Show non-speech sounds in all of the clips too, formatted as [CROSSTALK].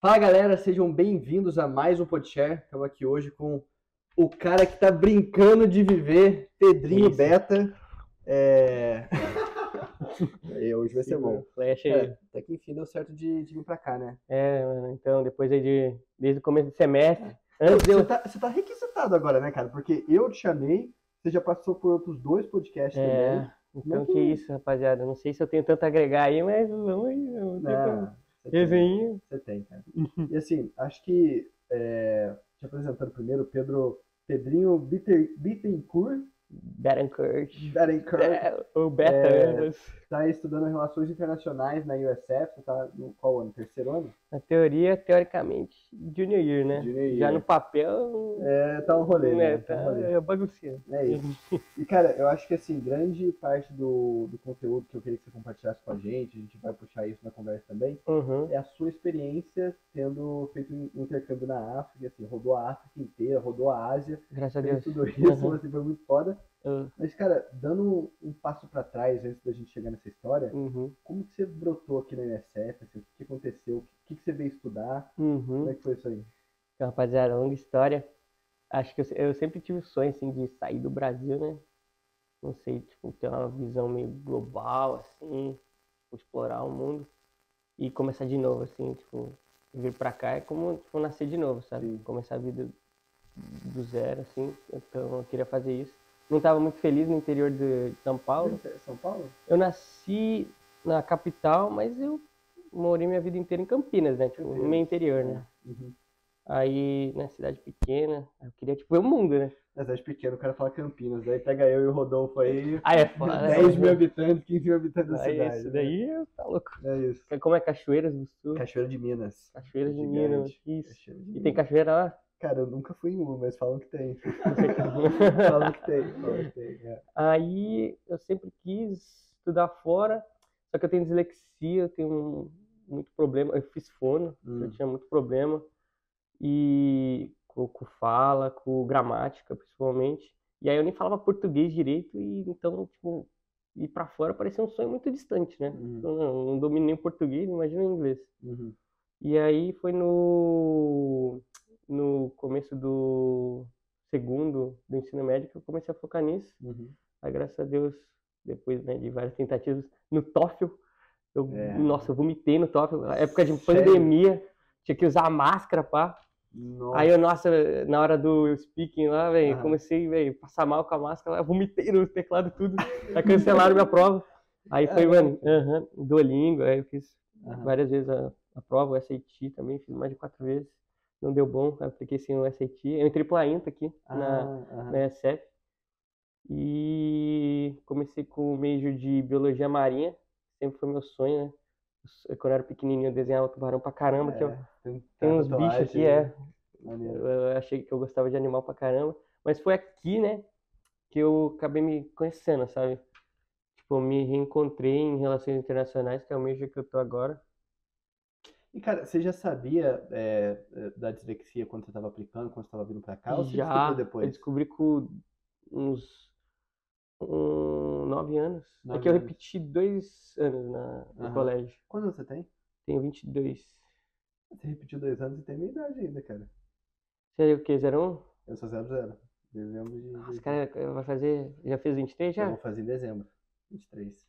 Fala galera, sejam bem-vindos a mais um Podshare. Estamos aqui hoje com o cara que tá brincando de viver, Pedrinho Isso. Beta. É... Aí, [LAUGHS] hoje vai ser bom. Flash aí. É, até que enfim deu certo de, de vir pra cá, né? É, mano, então, depois aí de. Desde o começo do semestre. Antes de Você eu. tá, você tá requisitado agora, né, cara? Porque eu te chamei, você já passou por outros dois podcasts também. É, então que- que isso, rapaziada. Não sei se eu tenho tanto a agregar aí, mas vamos aí. Vamos ter Não, um você tem. resenhinho. Você tem, cara. [LAUGHS] E assim, acho que é, te apresentando primeiro, Pedro Pedrinho Bittencourt, Betancourt. Bittencourt, É, o Beta, É. está estudando relações internacionais na USF, você tá no qual ano? Terceiro ano? Na teoria, teoricamente, Junior Year, né? Junior Já year. no papel. É, tá um rolê, né? né, Tá um tá rolê. é baguncinha. É isso. E, cara, eu acho que, assim, grande parte do, do conteúdo que eu queria que você compartilhasse com a gente, a gente vai puxar isso na conversa também, Uhum. é a sua experiência tendo feito um intercâmbio na África, assim, rodou a África inteira, rodou a Ásia, Graças a Deus. tudo isso, Uhum. assim, foi muito foda. Eu- Mas, cara, dando um, passo pra trás antes da gente chegar nessa história, Uhum. como que você brotou aqui na UNSF? Assim, o que aconteceu? O que, que você veio estudar? Uhum. Como é que foi isso aí? Então, rapaziada, longa história. Acho que eu, eu sempre tive o sonho, assim, de sair do Brasil, né? Não sei, tipo, ter uma visão meio global, assim, explorar o mundo e começar de novo, assim, tipo, vir pra cá é como, tipo, nascer de novo, sabe? Sim. Começar a vida do zero, assim, então eu queria fazer isso. Não estava muito feliz no interior de São Paulo. É São Paulo? Eu nasci na capital, mas eu morei minha vida inteira em Campinas, né? Tipo, no meio interior, né? Uhum. Aí, né, cidade pequena, eu queria, tipo, ver o mundo, né? Na cidade pequena, o cara fala Campinas. Daí pega eu e o Rodolfo aí. [LAUGHS] Aí é foda, né? 10 mil habitantes, 15 mil habitantes da Aí cidade. isso né? daí tá louco. É isso. Como é Cachoeiras do Sul? Cachoeira de Minas. Cachoeiras de. Minas, isso. Cachoeira de E tem Minas. cachoeira lá? Cara, eu nunca fui em uma, mas falam que tem. [LAUGHS] Falam que tem. Falam que tem. é. Aí eu sempre quis estudar fora, só que eu tenho dislexia, eu tenho um- muito problema. Eu fiz fono, Hum. eu tinha muito problema. E com, com fala, com gramática, principalmente. E aí eu nem falava português direito, e então, tipo, ir pra fora parecia um sonho muito distante, né? Uhum. Eu não, não domino nem português, imagina o inglês. Uhum. E aí foi no, no começo do segundo do ensino médio que eu comecei a focar nisso. Uhum. Aí, graças a Deus, depois né, de várias tentativas, no TOEFL, eu, É. nossa, eu vomitei no TOEFL. Na época de Sério? pandemia, tinha que usar máscara, pá. Nossa. Aí eu, nossa, na hora do speaking lá, velho, Ah. comecei, velho, passar mal com a máscara, lá, vomitei no teclado tudo. Aí cancelaram minha prova. Aí foi, mano, aham, Duolingo, aí eu fiz Aham. várias vezes a, a prova, o SAT também, fiz mais de quatro vezes. Não deu bom, apliquei sem o SAT. Eu entrei pela INTA aqui, na, Ah, aham. na ESF. E comecei com o major de biologia marinha, sempre foi meu sonho, né? Eu- Quando eu era pequenininho eu desenhava tubarão pra caramba, que eu, É, tem, tem uns bichos aqui, é. Maneiro. Eu eu achei que eu gostava de animal pra caramba. Mas foi aqui, né, que eu acabei me conhecendo, sabe? Tipo, eu me reencontrei em relações internacionais, que é o major que eu tô agora. E, cara, você já sabia é, é, da dislexia quando você estava aplicando, quando você estava vindo pra cá? Ou você Já, descobriu eu depois? descobri com uns um, nove anos. é Nove que eu anos. repeti dois anos na, no Aham. colégio. Quando você tem? Tenho 22. Você repetiu dois anos e tem minha idade ainda, cara. Você é o quê? 01? Eu sou 00. Dezembro de. Nossa, cara, vai fazer. Já fez 23 Eu já? vou fazer em dezembro. 23.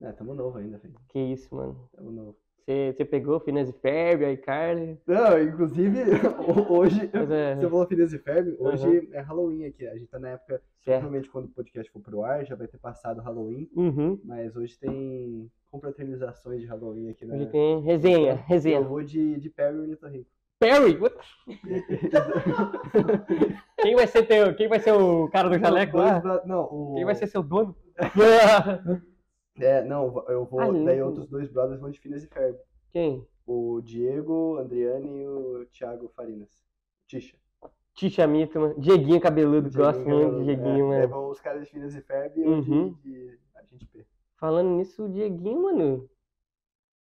É, tamo novo ainda, filho. Que isso, mano. Tamo novo. Você, você pegou Finas e Ferb, aí Carly. Não, inclusive, [LAUGHS] hoje. É- Você falou Phineas e Ferb, hoje é Halloween aqui. A gente tá na época. Certo. Provavelmente quando o podcast for pro ar, já vai ter passado Halloween. Uhum. Mas hoje tem confraternizações de Halloween aqui na. Hoje tem resenha, resenha. Eu vou de, de Perry e Ornitorrinco. Perry! What? [LAUGHS] Quem vai ser teu, quem vai ser o cara do jaleco lá? Não, o... Quem vai ser seu dono? [LAUGHS] É, não, eu vou. Ah, daí outros dois brothers vão de Phineas e Ferb. Quem? O Diego, Andriane e o Thiago Farinas. Tisha. Tisha Mito, mano. Dieguinho cabeludo, gosto muito de Dieguinho, é, é, mano. vão os caras de Phineas e Ferb e Uhum. de, de Agente P. Falando nisso, o Dieguinho, mano.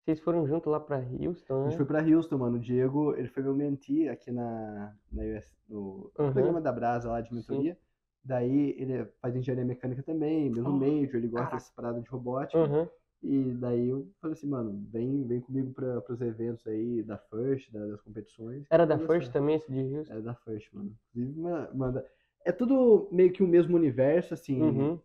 Vocês foram junto lá pra Houston, A né? gente foi pra Houston, mano. O Diego, ele foi meu mentee aqui na, na US, no, Uhum. programa da Brasa lá de mentoria. Daí ele faz engenharia mecânica também, mesmo Oh, major, ele gosta caraca. dessa parada de robótica. Uhum. E daí eu falei assim, mano, vem, vem comigo para os eventos aí da First, da- das competições. Era da First também, esse de Houston? É da First, mano. Inclusive, ma- manda. É tudo meio que o mesmo universo, assim. Uhum.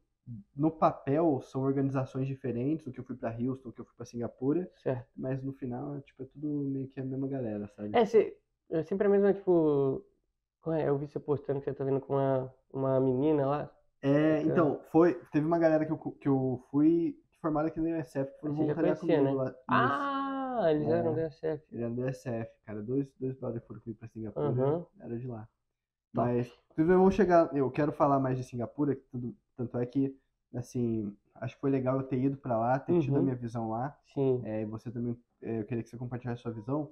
No papel são organizações diferentes, o que eu fui pra Houston, o que eu fui pra Singapura, Certo. mas no final, tipo, é tudo meio que a mesma galera, sabe? É, você, é sempre a mesma, tipo. é? Eu vi você postando que você tá vendo com uma, uma menina lá. É, Bacana. então, foi, teve uma galera que eu, que eu fui formaram aqui no USF que já voluntariar conhecia, comigo né? lá. Ah, eles eram É. do SF. Ele era do USF, cara. Dois, dois brothers foram comigo pra Singapura, Aham. era de lá. Top. Mas, inclusive, eu vou chegar, eu quero falar mais de Singapura, que tudo, tanto é que, assim, acho que foi legal eu ter ido pra lá, ter tido a Uhum. minha visão lá, Sim. é, e você também, é, eu queria que você compartilhasse a sua visão,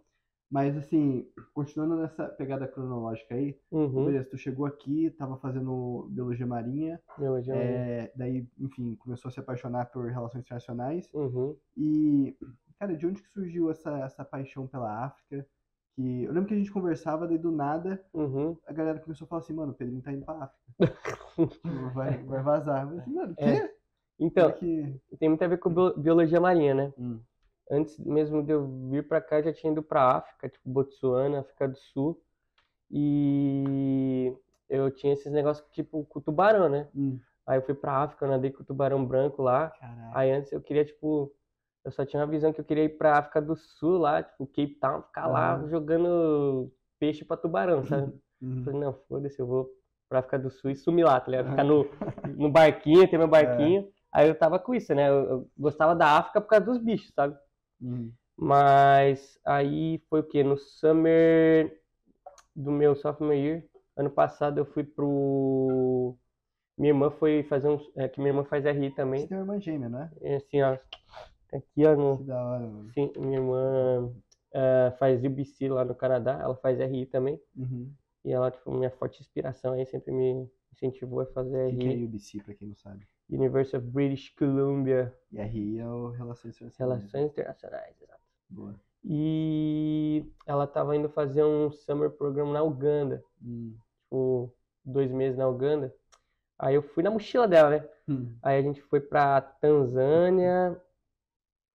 mas, assim, continuando nessa pegada cronológica aí, Uhum. beleza, tu chegou aqui, tava fazendo biologia marinha, já- é, daí, enfim, começou a se apaixonar por relações internacionais, Uhum. e, cara, de onde que surgiu essa, essa paixão pela África? Que eu lembro que a gente conversava, daí do nada Uhum. a galera começou a falar assim, mano, o Pedrinho tá indo pra África. [LAUGHS] Tipo, vai, vai vazar. Eu falei assim, mano, o É. quê? Então, é que... tem muito a ver com bio- biologia marinha, né? Hum, Antes mesmo de eu vir pra cá, eu já tinha ido pra África, tipo Botsuana, África do Sul. E eu tinha esses negócios tipo com tubarão, né? hum, Aí eu fui pra África, eu nadei com o tubarão branco lá. caralho. Aí antes eu queria, tipo, eu só tinha uma visão que eu queria ir pra África do Sul lá, tipo, Cape Town, ficar lá Aham. jogando peixe pra tubarão, sabe? Hum, Eu falei, não, foda-se, eu vou pra África do Sul e sumir lá, tá ligado? Ficar no, no barquinho, ter meu [LAUGHS] barquinho. Aí eu tava com isso, né? Eu, eu gostava da África por causa dos bichos, sabe? Hum, Mas aí foi o quê? No summer do meu sophomore year, ano passado eu fui pro. Minha irmã foi fazer um. É, que minha irmã faz RI Você também. tem uma irmã gêmea, não é? Assim, ó. Aqui, ó. No, Que da hora, mano. sim, minha irmã é, faz UBC lá no Canadá, ela faz RI também. Uhum. E ela, tipo, minha forte inspiração aí, sempre me incentivou a fazer O que, que é RI. UBC, pra quem não sabe? University of British Columbia, E RI é o Relações Internacionais. Relações Internacionais, exato. Boa. E ela tava indo fazer um summer program na Uganda, Hum, tipo, dois meses na Uganda. Aí eu fui na mochila dela, né? hum, Aí a gente foi pra Tanzânia,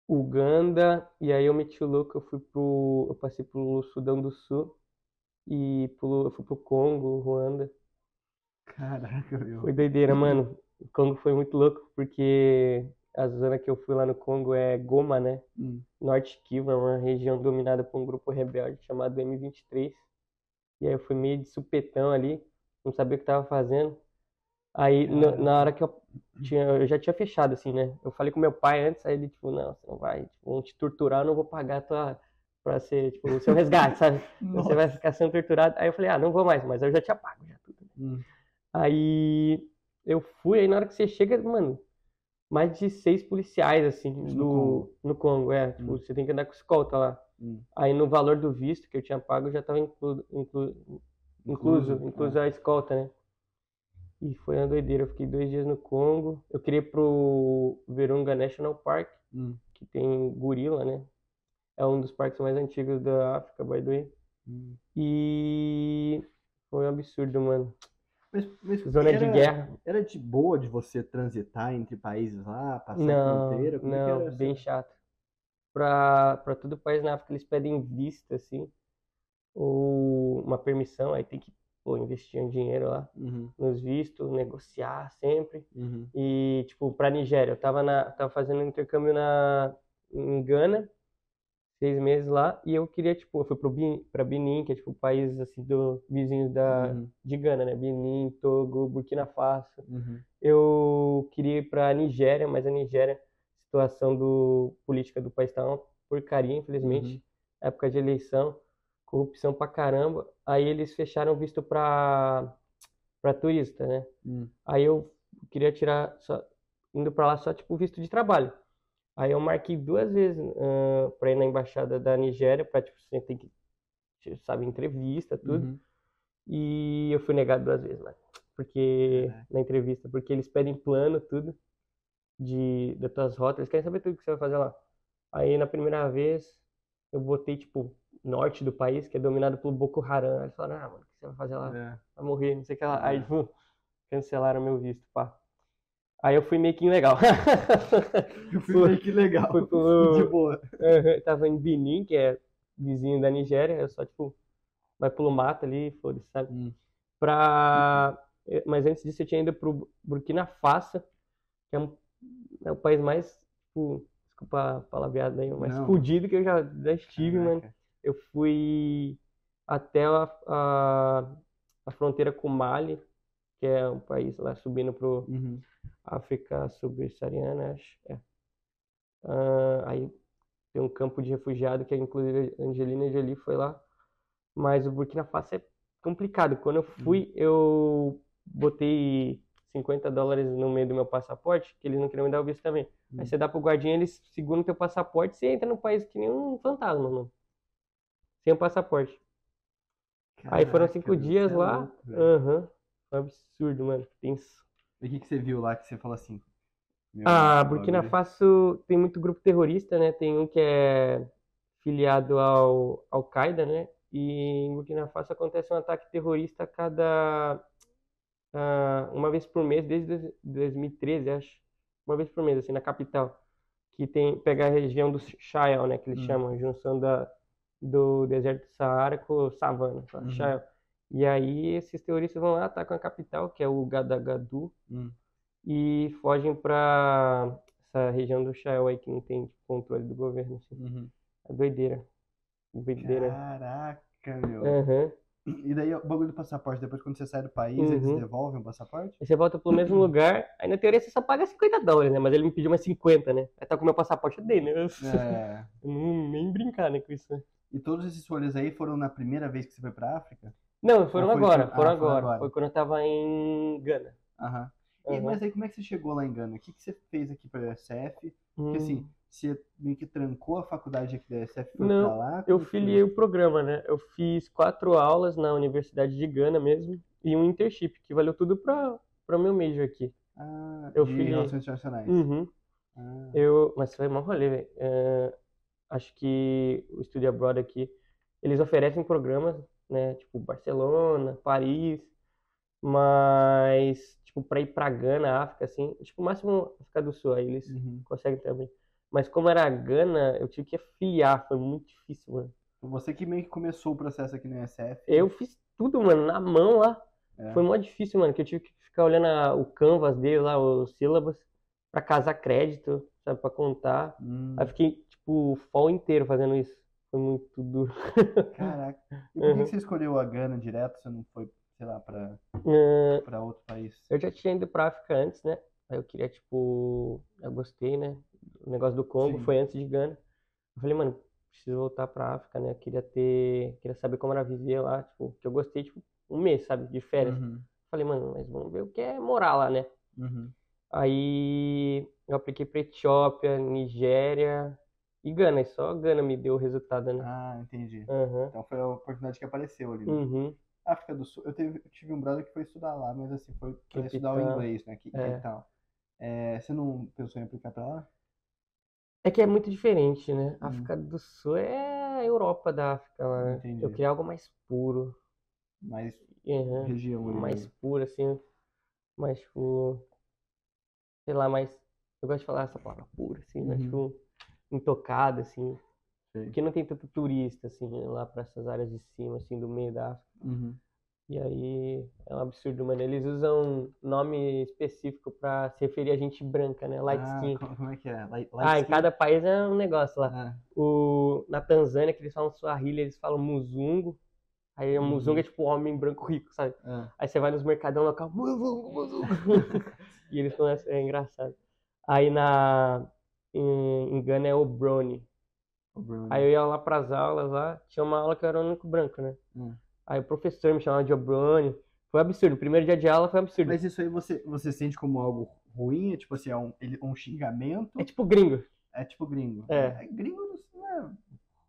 Uganda, e aí eu meti o louco, eu fui pro. Eu passei pro Sudão do Sul e pro, eu fui pro Congo, Ruanda. Caraca, meu. Foi doideira, mano. O Congo foi muito louco, porque a zona que eu fui lá no Congo é Goma, né? Hum, Norte Kivu, é uma região dominada por um grupo rebelde chamado M23. E aí eu fui meio de supetão ali, não sabia o que tava fazendo. Aí na, Caraca. na hora que eu tinha, eu já tinha fechado assim, né? Eu falei com meu pai antes, aí ele tipo, não, você não vai, tipo, vão te torturar, eu não vou pagar a tua para ser, tipo, o seu resgate, sabe? [LAUGHS] Você vai ficar sendo torturado. Aí eu falei, ah, não vou mais, mas eu já tinha pago já tudo. Hum, Aí eu fui, aí na hora que você chega, mano, mais de seis policiais, assim, no do, Congo? no Congo, é. Tipo, Hum. você tem que andar com escolta lá. hum. Aí no valor do visto que eu tinha pago já estava inclu, inclu, incluso, Incluso, incluso a escolta, né? E foi uma doideira. Eu fiquei dois dias no Congo. Eu queria ir pro Virunga National Park, Hum, que tem gorila, né? É um dos parques mais antigos da África, by the way. hum. E foi um absurdo, mano. Mas, mas Zona de era- guerra. Era de boa de você transitar entre países lá, passar a Não, fronteira? Como é não, era bem essa- chato. Pra, pra todo país na África eles pedem vista, assim, ou uma permissão, aí tem que, pô, investir um dinheiro lá Uhum, nos vistos, negociar sempre. uhum, E, tipo, pra Nigéria, eu tava, na, tava fazendo um intercâmbio na, em Gana, seis meses lá, e eu queria, tipo, eu fui pro Benin, pra Benin, que é, tipo, país, assim, do vizinho da, uhum, de Gana, né? Benin, Togo, Burkina Faso. uhum. Eu queria ir pra Nigéria, mas a Nigéria, situação do, política do país tá uma porcaria, infelizmente. Uhum. Época de eleição, corrupção pra caramba. Aí eles fecharam visto pra, pra turista, né? Hum, Aí eu queria tirar, só, indo pra lá só tipo visto de trabalho. Aí eu marquei duas vezes ah, pra ir na embaixada da Nigéria, pra tipo, você tem que, sabe, entrevista, tudo. uhum. E eu fui negado duas vezes, mano. Porque, Caraca. na entrevista, porque eles pedem plano, tudo, de, das tuas rotas, eles querem saber tudo que você vai fazer lá. Aí, na primeira vez, eu botei, tipo, norte do país, que é dominado pelo Boko Haram. Aí eles falaram, ah, mano, o que você vai fazer lá? É. Vai morrer, não sei o que lá. Aí, É. tipo, cancelaram meu visto, pá. Aí eu fui meio que ilegal. Eu fui meio que legal. Fui pro- De boa. Aham, Tava em Benin, que é vizinho da Nigéria, eu só, tipo, vai pelo mato ali, foda-se, sabe? Hum. Pra... Mas antes disso eu tinha ido pro Burkina Faso, que é, um... é o país mais, tipo, desculpa a palavreada aí, mais Não. fudido que eu já, já estive, mano. Eu fui até a, a, a fronteira com o Mali, que é um país lá subindo pro Uhum. África subsaariana, acho. É. Aí tem um campo de refugiado que inclusive a Angelina Jolie foi lá. Mas o Burkina Faso é complicado. Quando eu fui, eu botei 50 dólares no meio do meu passaporte, que eles não queriam me dar o visto também. Hum. Aí você dá pro guardinha, eles seguram teu passaporte, você entra no país que nem um fantasma, mano. Sem o passaporte. Aí foram Caraca, cinco dias é lá. louco. Aham. Foi um absurdo, mano. Tenso. O que, que você viu lá que você falou assim? Meu, Ah, Burkina Faso tem muito grupo terrorista, né? Tem um que é filiado ao Al-Qaeda, né? E em Burkina Faso acontece um ataque terrorista a cada ah, uma vez por mês desde dois- 2013, acho. Uma vez por mês, assim, na capital. Que tem pega a região do Sahel, né? Que eles Hum. chamam, junção da, do deserto do Saara com savana? Uhum. E aí esses terroristas vão lá, atacam a capital, que é o Gadagadu Hum. e fogem para essa região do Sahel aí que não tem tipo, controle do governo, assim. Uhum. É doideira. Doideira. Caraca, meu. Aham. E daí o bagulho do passaporte, depois quando você sai do país, eles Uhum. devolvem o passaporte? Aí você volta pro mesmo [CLEARS THROAT] lugar, aí na teoria você só paga 50 dólares, né? Mas ele me pediu mais 50, né? Aí tá com o meu passaporte dei, né? É. [LAUGHS] eu não nem brincar, né, com isso. né? E todos esses rolês aí foram na primeira vez que você foi pra África? Não, foram agora, foram ah, foram agora. agora. Foi quando eu tava em Gana. Aham. Aham. mas aí como é que você chegou lá em Gana? O que, que você fez aqui pra USF? Porque Hum. assim, você meio que trancou a faculdade aqui da USF foi Não, pra lá? Eu foi? filiei o programa, né? Eu fiz quatro aulas na Universidade de Gana mesmo e um internship, que valeu tudo pra, pra meu major aqui. Ah, eu de filiei. Relações Internacionais. Uhum. Ah, Eu, mas foi mó rolê, velho. É, acho que o Studio Abroad aqui, eles oferecem programas, né? Tipo Barcelona, Paris, mas, tipo, pra ir pra Gana, África, assim, tipo, máximo África do Sul, aí eles uhum. conseguem também. Mas como era Gana, eu tive que afiliar, foi muito difícil, mano. Você que meio que começou o processo aqui na USF. Eu fiz tudo, mano, na mão lá. É. Foi mó difícil, mano, que eu tive que ficar olhando a- o canvas dele lá, os sílabas, pra casar crédito, sabe, pra contar. Hum, Aí fiquei, tipo, o fall inteiro fazendo isso. Foi muito duro. caraca. E por que Uhum. que você escolheu a Gana direto? Você não foi, sei lá, pra, Ah, pra outro país? Eu já tinha ido pra África antes, né? Aí eu queria, tipo, eu gostei, né? O negócio do Congo Sim. foi antes de Gana. Eu falei, mano, preciso voltar pra África, né? Eu queria ter, queria saber como era viver lá, tipo, que eu gostei, tipo, um mês, sabe, de férias. Uhum, Falei, mano, mas vamos ver o que é morar lá, né? uhum. Aí eu apliquei pra Etiópia, Nigéria e Gana. E só Gana me deu o resultado, né? Ah, entendi. Aham. Então foi a oportunidade que apareceu ali. né? Uhum. África do Sul, eu, teve- eu tive um brother que foi estudar lá, mas assim, foi pra estudar o inglês, né? Que, É. Town. É, você não pensou em aplicar pra lá? É que é muito diferente, né? Hum. África do Sul é a Europa da África lá, né? Entendi. Eu queria algo mais puro. Mais Aham. região ali. mais né? puro, assim, mais, tipo, sei lá, mais, eu gosto de falar essa palavra pura, assim, mais, Uhum. tipo, intocado, assim, Sei. porque não tem tanto turista, assim, lá pra essas áreas de cima, assim, do meio da África, Uhum. e aí é um absurdo, mano, eles usam nome específico pra se referir a gente branca, né, light Ah, skin. co- como é que é? Light, Ah, light em skin? cada país é um negócio lá. Ah, O, na Tanzânia, que eles falam Swahili, eles falam muzungo, aí Uhum. muzungo é tipo homem branco rico, sabe? ah. Aí você vai nos mercadão local, muzungo, muzungo. [LAUGHS] e eles começam, é engraçado. Aí na, em, em Gana é o Brony. O Bruno. Aí eu ia lá pras aulas lá, tinha uma aula que eu era o único branco, né? Hum. Aí o professor me chamava de O'Brony. Foi absurdo, o primeiro dia de aula foi absurdo. Mas isso aí você, você sente como algo ruim? É tipo assim, é um, ele- um xingamento? É tipo gringo. É tipo gringo. É. Gringo não é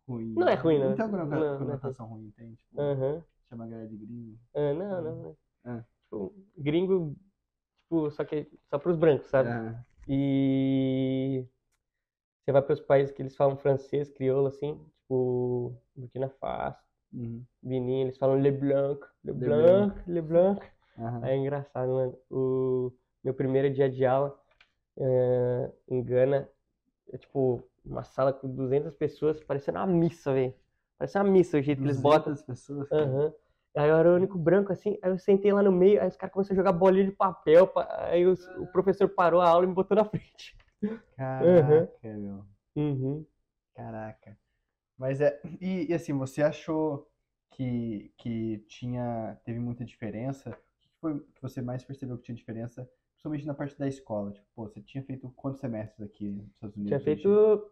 ruim. Não é ruim, Não né? tem alguma Não, não é conotação ruim, tem? Tipo, Aham. chama a galera de gringo. Ah, não, não. não. Ah. Tipo, gringo, tipo, só que só pros brancos, sabe? Ah, E você vai para os países que eles falam francês, crioulo, assim, tipo Burkina Faso, uhum. Benin, eles falam Le Blanc, Le Le Blanc, Le Blanc. Aham. Aí é engraçado, mano. O meu primeiro dia de aula eh, em Gana, é tipo uma sala com 200 pessoas, parecendo uma missa, velho. Parecia uma missa o jeito que eles botam. 200 pessoas. Aham. Aí eu era o único branco assim, aí eu sentei lá no meio, aí os caras começaram a jogar bolinha de papel, pa- aí os- o professor parou a aula e me botou na frente. Caraca, meu. Uhum. Caraca. Mas é. E, e assim, você achou que, que tinha. Teve muita diferença? O que foi que você mais percebeu que tinha diferença? Principalmente na parte da escola. Tipo, pô, você tinha feito quantos semestres aqui nos Estados Unidos? Tinha feito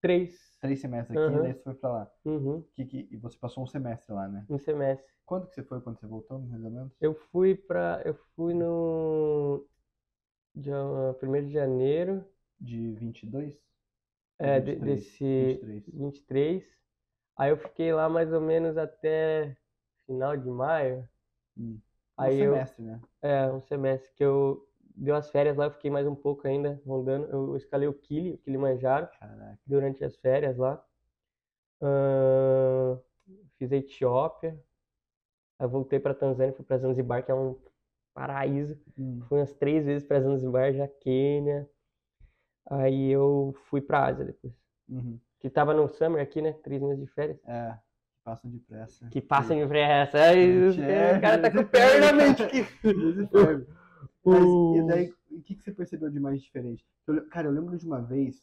três, Três semestres aqui, Aham. daí você foi pra lá. uhum, Que, que, e você passou um semestre lá, né? um semestre. Quando que você foi quando você voltou, mais ou menos? Eu fui pra. Eu fui no. Dia 1 de janeiro De 22? é, de- 23, desse 23. 23. Aí eu fiquei lá mais ou menos até final de maio. Hum. Um Aí eu. semestre, né? É, um semestre que eu deu as férias lá, eu fiquei mais um pouco ainda rondando. Eu escalei o Kili, o Kilimanjaro, Caraca. durante as férias lá. Ahn, fiz a Etiópia. Aí voltei pra Tanzânia, fui pra Zanzibar, que é um paraíso. Hum. Fui umas três vezes pra Zanzibar, já Quênia. Aí eu fui pra Ásia depois. Uhum. Que tava no summer aqui, né? Três meses de férias. É, passam depressa. Que passam de pressa. Aí, é, o cara tá com o pé na mente aqui. [LAUGHS] Desespero. Mas, O- e daí, o que, que você percebeu de mais diferente? Eu cara, eu lembro de uma vez,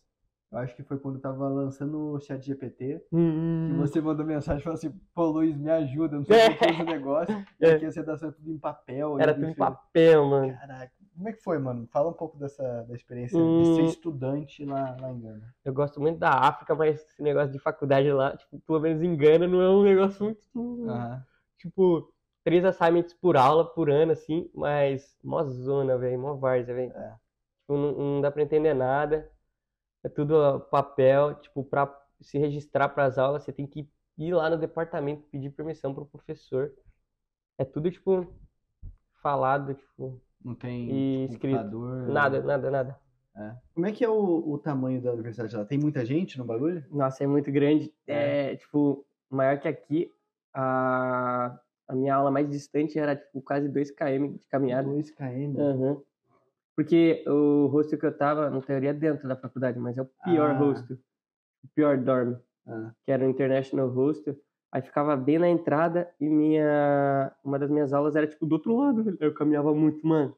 eu acho que foi quando eu tava lançando o chat GPT, que Hum, você mandou mensagem e falou assim, pô Luiz, me ajuda, eu não sei como fazer esse negócio, e É. aqui a redação é tudo em papel. Era tudo em papel, mano. Caraca, como é que foi, mano? Fala um pouco dessa da experiência de ser Hum. estudante lá, lá em Gana. Eu gosto muito da África, mas esse negócio de faculdade lá, tipo, pelo menos em Gana, não é um negócio muito. Aham. Tipo, três assignments por aula, por ano, assim, mas mó zona, velho, mó várzea, velho. É. Tipo, não, não dá pra entender nada. É tudo papel, tipo, pra se registrar pras aulas, você tem que ir lá no departamento pedir permissão pro professor. É tudo, tipo, falado, tipo, Não tem E tipo, escrito. computador, nada, nada, nada. É. Como é que é o, o tamanho da universidade lá? Tem muita gente no bagulho? Nossa, é muito grande. É. É, tipo, maior que aqui. A, a minha aula mais distante era, tipo, quase 2 km de caminhada. 2 km. Aham. Porque o hostel que eu tava, na teoria, dentro da faculdade, mas é o pior Ah. hostel. O pior dorme, Ah, que era o International Hostel. Aí ficava bem na entrada e minha uma das minhas aulas era, tipo, do outro lado. Eu caminhava muito, mano.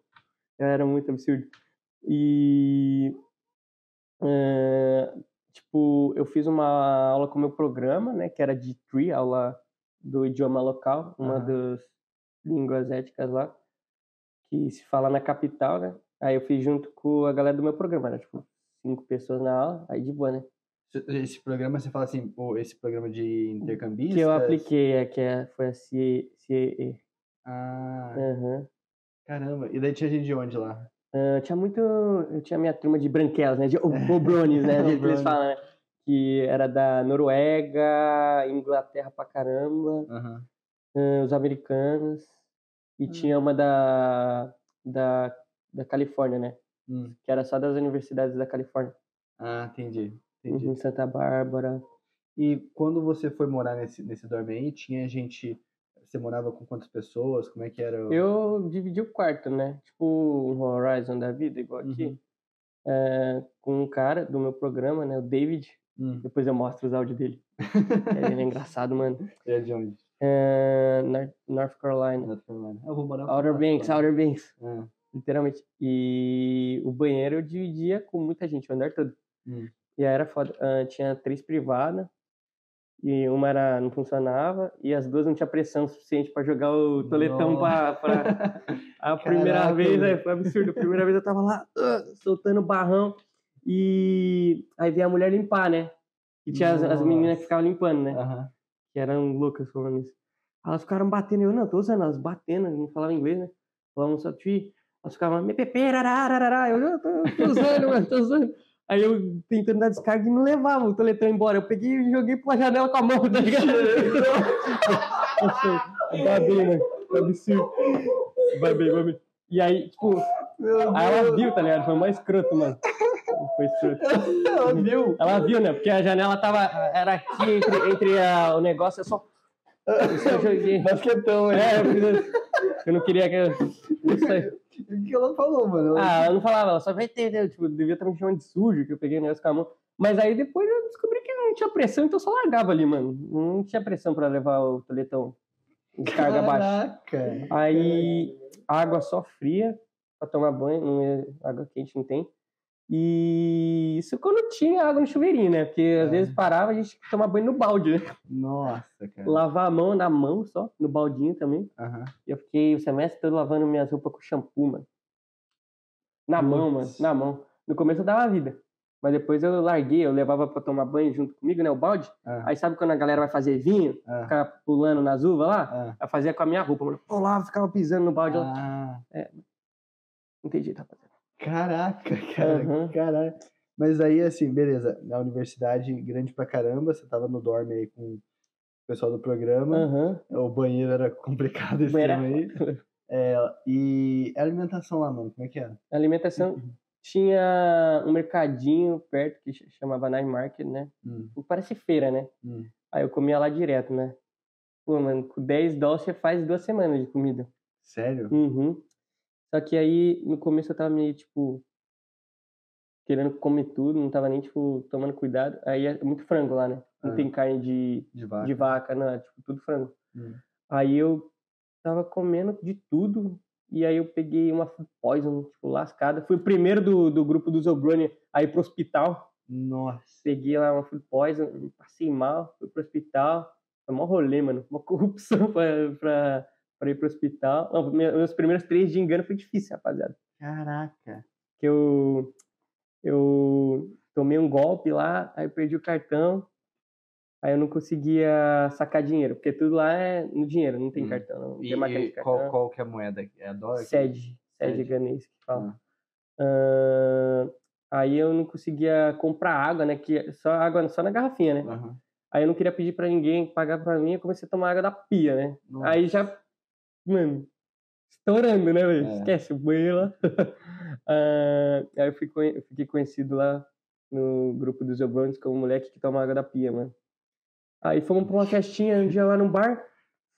Era muito absurdo. E... eh, tipo, eu fiz uma aula com o meu programa, né? Que era de Tree, aula do idioma local, uma Aham. das línguas éticas lá, que se fala na capital, né? Aí eu fiz junto com a galera do meu programa, era tipo cinco pessoas na aula, aí de boa, né? Esse programa, você fala assim, pô, esse programa de intercambistas? Que eu apliquei, é, que é, foi a CIE. Ah, Aham. caramba. E daí tinha gente de onde lá? Ah, tinha muito. Eu tinha minha turma de branquelas, né? De Obrones, né? [LAUGHS] Que eles falam, né? Que era da Noruega, Inglaterra pra caramba, Aham. ah, os americanos. E Hum. tinha uma da, da, da Califórnia, né? Hum. Que era só das universidades da Califórnia. Ah, entendi. Entendi. Em Santa Bárbara. E quando você foi morar nesse, nesse dorme aí, tinha gente. Você morava com quantas pessoas? Como é que era? o- Eu dividi o quarto, né? Tipo um Horizon da vida, igual aqui. Uhum. É, com um cara do meu programa, né? O David. Hum. Depois eu mostro os áudios dele. Ele é [LAUGHS] engraçado, mano. É de onde? É, Nor- North Carolina. North Carolina. Eu vou morar Outer Banks, Outer Banks. Ah, Literalmente. E o banheiro eu dividia com muita gente, o andar todo. Hum. E aí era foda. Ah, tinha três privadas. E uma era, não funcionava. E as duas não tinha pressão suficiente pra jogar o toletão pra, pra, A [LAUGHS] primeira Caraca, vez, aí foi absurdo. A primeira vez eu tava lá, ah, soltando barrão. E aí veio a mulher limpar, né? E tinha as, as meninas que ficavam limpando, né? Aham. Que eram loucas falando isso. Elas ficaram batendo, eu não, tô usando, elas batendo, não falavam inglês, né? Falavam só tri. Elas ficavam, me pepe, rarararará. Eu tô, tô usando, mano, tô usando. Aí eu tentando dar descarga e não levava o toletão embora. Eu peguei e joguei pela janela com a mão, tá ligado? Nossa, babei, mano. Absurdo. Babei, babei. E aí, tipo, aí ela viu, tá ligado? Foi mais escroto, mano. Foi escroto. Ela viu? Ela viu, né? Porque a janela tava. Era aqui entre, entre a- o negócio, eu só. Eu só joguei. Basquetão, hein? É, eu. Eu não queria que eu. Isso aí. O que ela falou, mano? Ela- Ah, ela não falava, ela só vai ter, né? Tipo, devia estar me chamando de sujo, que eu peguei o negócio com a mão. Mas aí depois eu descobri que não tinha pressão, então eu só largava ali, mano. Não tinha pressão pra levar o toletão de carga baixa. Caraca. Aí, água só fria pra tomar banho, não é, água quente não tem. E isso quando tinha água no chuveirinho, né? Porque às É. vezes parava, a gente tomar banho no balde, né? Nossa, cara. Lavar a mão na mão só, no baldinho também. Aham. E eu fiquei o semestre todo lavando minhas roupas com shampoo, mano. Na mão, mano, na mão. No começo eu dava vida. Mas depois eu larguei, eu levava pra tomar banho junto comigo, né? O balde. Ah, Aí sabe quando a galera vai fazer vinho, ah, ficar pulando nas uvas lá? ah. Eu fazia com a minha roupa, mano. Pulava, ficava pisando no balde. Ah, Não tem jeito, rapaziada. Caraca, [LAUGHS] cara. Aham. Caralho. Mas aí, assim, beleza. Na universidade, grande pra caramba, você tava no dorme aí com o pessoal do programa. Aham. O banheiro era [LAUGHS] complicado esse Banheiro tema aí. É, e a alimentação lá, mano, como é que era? A alimentação tinha um mercadinho perto que ch- chamava Night Market, né? Hum, Parece feira, né? hum. Aí eu comia lá direto, né? Pô, mano, com 10 dólares você faz duas semanas de comida. Sério? Uhum. Só que aí, no começo eu tava meio, tipo, querendo comer tudo, não tava nem, tipo, tomando cuidado. Aí é muito frango lá, né? Não Ah. tem carne de, De vaca? de vaca, não, é tipo, tudo frango. Hum. Aí eu tava comendo de tudo, e aí eu peguei uma food poison, tipo, lascada. Fui o primeiro do, do grupo do Zobroni a ir pro hospital. Nossa. Peguei lá uma food poison, passei mal, fui pro hospital. Foi mó rolê, mano. Uma [LAUGHS] corrupção pra, pra, pra ir pro hospital. Não, me- meus primeiros três de engano foi difícil, rapaziada. Caraca. Que eu, eu tomei um golpe lá, aí perdi o cartão. Aí eu não conseguia sacar dinheiro, porque tudo lá é no dinheiro, não tem Hum. cartão, não E, tem máquina de e cartão. qual, qual que é a moeda? É a dólar? Sede, sede ganês que fala. Ah, aí eu não conseguia comprar água, né? Que só água só na garrafinha, né? Aham. Aí eu não queria pedir pra ninguém pagar pra mim, eu comecei a tomar água da pia, né? Nossa. Aí já, mano, estourando, né, velho? É. Esquece o banheiro lá. [LAUGHS] Ah, aí eu, fiquei conhecido lá no grupo dos Obrones como o moleque que toma água da pia, mano. Aí fomos pra uma festinha um dia lá no bar,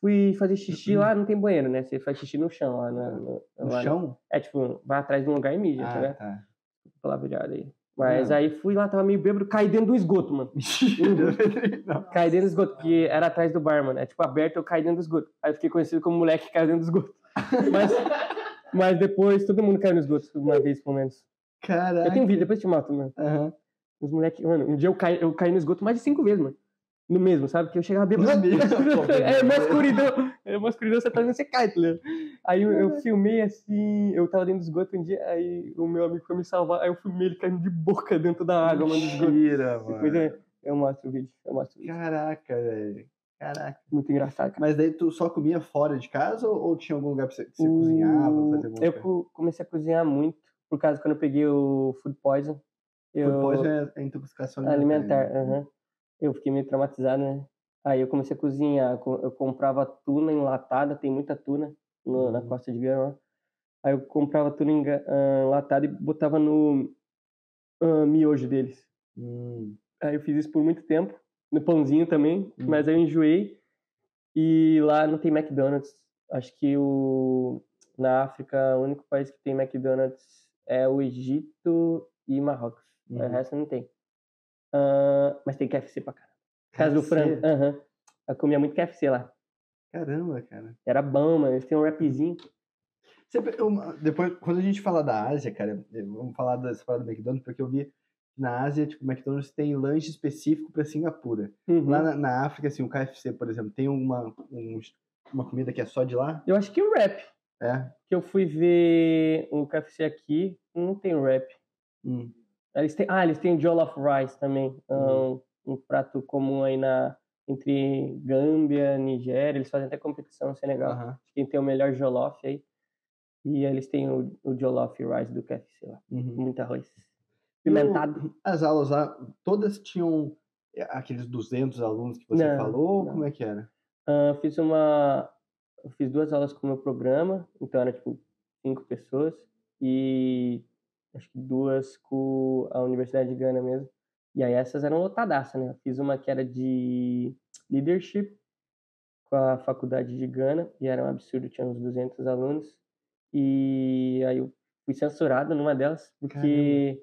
fui fazer xixi lá, não tem banheiro, né? Você faz xixi no chão lá. na- no, No lá, né? chão? É tipo, vai atrás de um lugar e mija, tá Ah, ligado? tá. Palavreado aí. Mas Não. aí fui lá, tava meio bêbado, caí dentro do esgoto, mano. Caí dentro do esgoto, porque era atrás do bar, mano. É tipo aberto, eu caí dentro do esgoto. Aí fiquei conhecido como moleque que caiu dentro do esgoto. Mas, [LAUGHS] mas depois todo mundo caiu no esgoto, uma vez pelo menos. Caraca. Eu tenho um vídeo, depois te mostro, mano. Aham. Os moleques, mano, um dia eu caí, eu caí no esgoto mais de cinco vezes, mano. No mesmo, sabe? Porque eu chegava mesmo, [LAUGHS] pô, é uma beleza. escuridão. É uma escuridão, você tá vendo, você cai, tá ligado? Aí eu, eu filmei assim, eu tava dentro do esgoto um dia, aí o meu amigo foi me salvar, aí eu filmei ele caindo de boca dentro da água, mano. Mentira, Depois mano. eu, eu mostro o vídeo, eu mostro o vídeo. Caraca, velho. Caraca. Muito engraçado, cara. Mas daí tu só comia fora de casa ou, ou tinha algum lugar pra você, que você cozinhava, O- fazer Eu coisa? co- comecei a cozinhar muito, por causa quando eu peguei o food poison. Eu, Food poison é é intoxicação alimentar, alimentar. né? Eu fiquei meio traumatizado, né? Aí eu comecei a cozinhar, co- eu comprava tuna enlatada, tem muita tuna no- na Uhum. costa de Gama. Aí eu comprava tuna enlatada e botava no ah, miojo deles. Hum, Aí eu fiz isso por muito tempo, no pãozinho também, Hum. mas aí eu enjoei. E lá não tem McDonald's. Acho que o na África, o único país que tem McDonald's é o Egito e Marrocos. O Uhum. resto não tem. Ah, mas tem KFC pra caramba. Casa do frango. Aham. Eu comia muito KFC lá. Caramba, cara. Era bom, mano. Eles têm um rapzinho. Uma- depois, quando a gente fala da Ásia, cara, eh, vamos falar dessa parada do McDonald's, porque eu vi na Ásia, tipo, o McDonald's tem lanche específico pra Singapura. Uhum. Lá na, na África, assim, o KFC, por exemplo, tem uma, um- uma comida que é só de lá? Eu acho que o rap. É. Que eu fui ver o KFC aqui, não tem rap. Hum. Eles têm, ah, eles têm jollof rice também, Uhum. um, um prato comum aí na entre Gâmbia, Nigéria, eles fazem até competição no Senegal. Aham. Quem tem o melhor jollof aí. E eles têm o, o jollof rice do KFC lá, Uhum. muito arroz. E Pimentado. As aulas lá, todas tinham eh, aqueles 200 alunos que você Não, falou? ou não. Como é que era? Ah, eu fiz uma. Eu fiz duas aulas com o meu programa, então era tipo cinco pessoas, e acho que duas com a Universidade de Gana mesmo. E aí essas eram lotadaças, né? Eu fiz uma que era de leadership, com a faculdade de Gana, e era um absurdo, tinha uns 200 alunos. E aí eu fui censurado numa delas, porque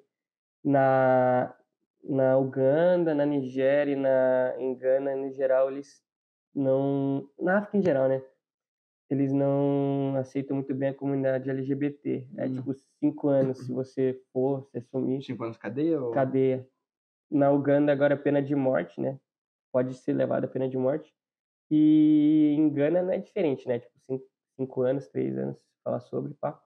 na, na Uganda, na Nigéria na, em Gana, no geral, eles não. Na África em geral, né? Eles não aceitam muito bem a comunidade LGBT. É Hum. tipo cinco anos se você for, se assumir. Cinco anos de cadeia? Ou... Cadeia. Na Uganda, agora, é pena de morte, né? Pode ser levado a pena de morte. E em Gana não é diferente, né? Tipo, cinco, cinco anos, três anos, falar sobre, pá.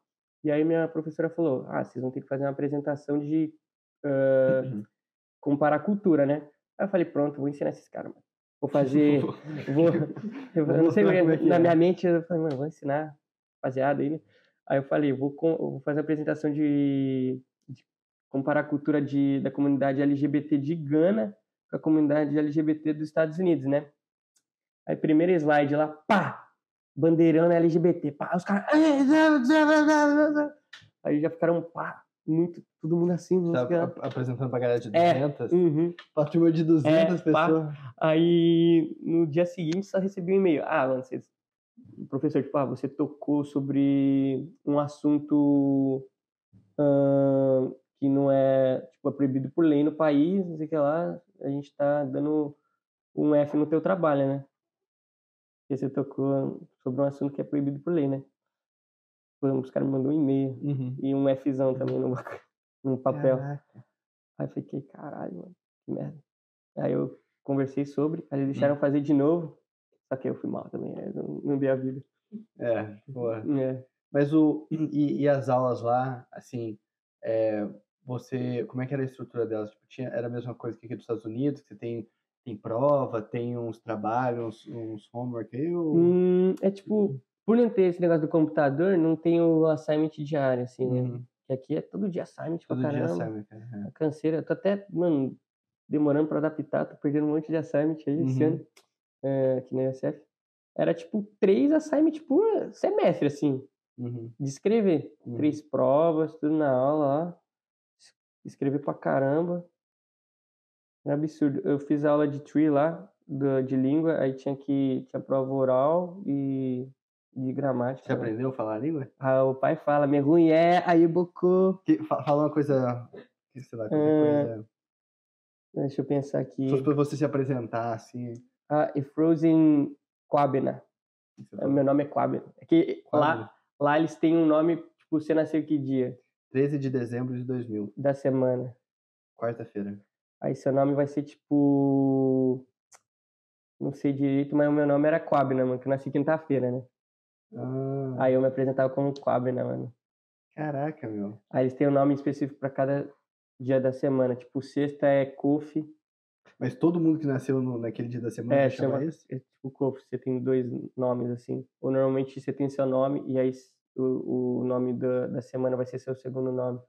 E aí minha professora falou, ah, vocês vão ter que fazer uma apresentação de ah, comparar cultura, né? Aí eu falei, pronto, vou ensinar esses caras, mano. Vou fazer, [LAUGHS] vou, eu, [LAUGHS] não sei, é na é. minha mente eu falei, mano, vou ensinar rapaziada aí, né? Aí eu falei, vou, com- vou fazer a apresentação de, de comparar a cultura de, da comunidade LGBT de Gana com a comunidade LGBT dos Estados Unidos, né? Aí primeiro slide lá, pá! Bandeirão LGBT, pá! Os caras. Aí já ficaram, pá! Muito, todo mundo assim, Tá ap- apresentando pra galera de É. 200? Uhum. Pra turma de 200 É, pá. pessoas? Aí no dia seguinte só recebi um e-mail. Ah, mano, vocês... o professor, tipo, ah, você tocou sobre um assunto ahn, que não é, tipo, é proibido por lei no país, não sei o que lá. A gente tá dando um F no teu trabalho, né? Porque você tocou sobre um assunto que é proibido por lei, né? Os caras me mandou um e-mail Uhum. e um Fzão também no, [LAUGHS] no papel. Caraca. Aí eu fiquei, caralho, mano, que merda. Aí eu conversei sobre, aí eles deixaram fazer de novo, só que eu fui mal também, né? Não, não dei a vida. É, pô. É. Mas o. E, e as aulas lá, assim, é, você. Como é que era a estrutura delas? Tipo, tinha, era a mesma coisa que aqui dos Estados Unidos, que você tem, tem prova, tem uns trabalhos, uns, uns homework aí, ou... Hum, é tipo, por não ter esse negócio do computador, não tem o assignment diário, assim, né? Uhum. Que aqui é todo dia assignment pra Todo dia caramba. sabe, cara. É. A canseira, eu tô até, mano, demorando pra adaptar, tô perdendo um monte de assignment aí esse Uhum. ano, é, aqui na USF. Era tipo três assignments por semestre, assim. Uhum. de escrever. Uhum. Três provas, tudo na aula lá. Es- Escrever pra caramba. É absurdo. Eu fiz aula de tree lá, de língua, aí tinha que. Tinha prova oral e de gramática. Você né? aprendeu a falar a língua? Ah, o pai fala, me ruim é, aí fa- fala uma coisa. que, Sei lá, qualquer É, coisa. Deixa eu pensar aqui. Fosse pra você se apresentar, assim. Ah, e Frozen fala? Meu nome é Quabena. É que lá, lá eles têm um nome, tipo, você nasceu que dia 13 de dezembro de 2000, da semana. quarta-feira. Aí seu nome vai ser tipo. Não sei direito, mas o meu nome era Quabna, mano, que eu nasci quinta-feira, né? Ah, Aí eu me apresentava como Quabna, mano. caraca, meu. Aí eles têm um nome específico pra cada dia da semana. Tipo, sexta é Kofi. Mas todo mundo que nasceu no- naquele dia da semana É, chama chama- esse? É tipo Kofi, você tem dois nomes assim. Ou normalmente você tem seu nome e aí o, o nome da, da semana vai ser seu segundo nome.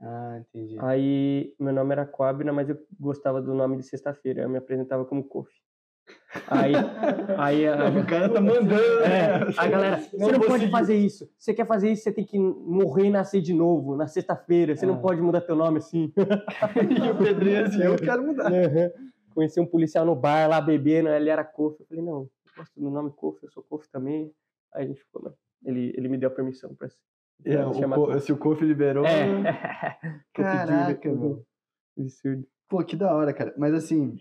Ah, entendi. Aí meu nome era Quabna, mas eu gostava do nome de sexta-feira. Eu me apresentava como Kofi. Aí, aí a- o cara tá [LAUGHS] mandando, É, né? a galera, você Não não vou pode seguir. fazer isso. Você quer fazer isso, você tem que morrer e nascer de novo, na sexta-feira. Você Ah. não pode mudar teu nome assim. [LAUGHS] e o Pedrinho assim, eu quero mudar. Conheci um policial no bar lá bebendo, ele era Kofi. Eu falei, não, eu gosto do nome Kofi, eu sou Kofi também. Aí a gente ficou, mano. Ele, ele me deu a permissão pra É, pra o chamar Co- Kofi. se o Kofi liberou. É. [LAUGHS] Kofi Caraca, meu. Absurdo. Pô, que da hora, cara. Mas assim,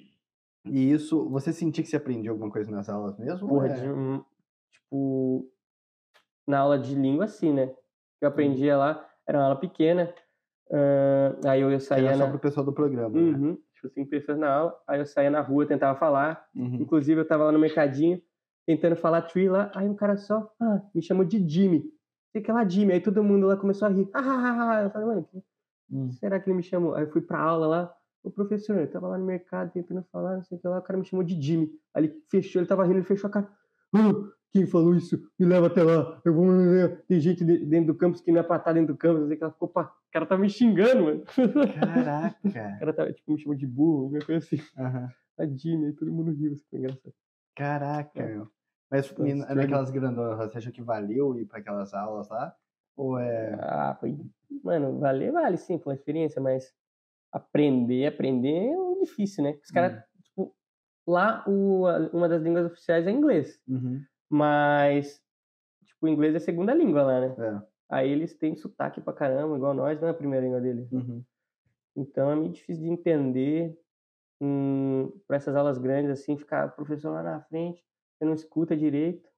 e isso, você sentia que você aprendia alguma coisa nas aulas mesmo? Porra, É. de, um- tipo, na aula de língua, assim, né? Eu aprendia lá, era uma aula pequena, ah, aí eu, eu saía Era só na... pro pessoal do programa. né? Uhum, tipo, cinco pessoas na aula, aí eu saía na rua, tentava falar, Uhum. inclusive eu tava lá no mercadinho, tentando falar tree lá, aí um cara só, ah, me chamou de Jimmy, sei que lá Jimmy, aí todo mundo lá começou a rir, ah, ah, ah, ah. eu falei, mano, que Hum. será que ele me chamou? Aí eu fui pra aula lá, o professor, eu tava lá no mercado tentando falar, não sei o que lá, o cara me chamou de Jimmy. Aí ele fechou, ele tava rindo, ele fechou a cara. "Ah, quem falou isso? Me leva até lá. Eu vou. Tem gente de- dentro do campus que não é pra estar dentro do campus. Não sei o que ela ficou, pá. O cara tava me xingando, mano. [LAUGHS] O Caraca. cara tava, tipo, me chamou de burro, alguma coisa assim. Aham. A Jimmy, aí todo mundo riu, isso foi engraçado. Caraca, É. meu. Mas Então, naquelas grandonas, você achou que valeu ir pra aquelas aulas lá? Ou é. Ah, foi. Mano, vale, vale sim, foi uma experiência, mas aprender, aprender é difícil, né? Os caras, tipo, lá o, uma das línguas oficiais é inglês, Uhum. mas tipo, o inglês é segunda língua lá, né? É. Aí eles têm sotaque pra caramba, igual nós, não é a primeira língua deles. Uhum. Então é meio difícil de entender hum, para essas aulas grandes, assim, ficar o professor lá na frente, você não escuta direito.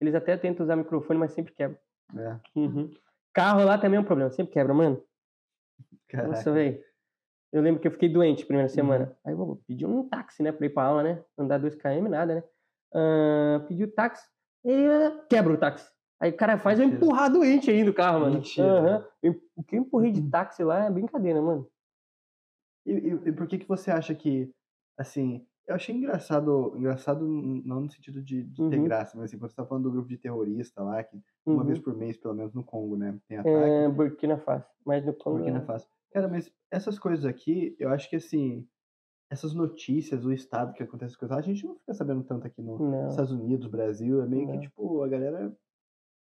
Eles até tentam usar microfone, mas sempre quebra. É. Uhum. Carro lá também é um problema, sempre quebra, mano. Caraca. Nossa, velho. Eu lembro que eu fiquei doente a primeira semana. Uhum. Aí eu vou pedir um táxi, né, pra ir pra aula, né? Andar 2km, nada, né? Ah, pedi o táxi e ah, quebra o táxi. Aí o cara faz eu Mentira. empurrar doente ainda o carro, mano. Mentira. Eu- O que eu empurrei Uhum. de táxi lá é brincadeira, mano. E, e- e por que que você acha que, assim, eu achei engraçado, engraçado não no sentido de, de ter Uhum. graça, mas assim, quando você tá falando do grupo de terrorista lá, que uma Uhum. vez por mês, pelo menos no Congo, né, tem ataque, É, Burkina Faso. Mas no Congo. Burkina é- Faso. Cara, mas essas coisas aqui, eu acho que, assim, essas notícias, o estado que acontece as coisas a gente não fica sabendo tanto aqui no Não, Estados Unidos, Brasil, é meio que, Não. tipo, a galera,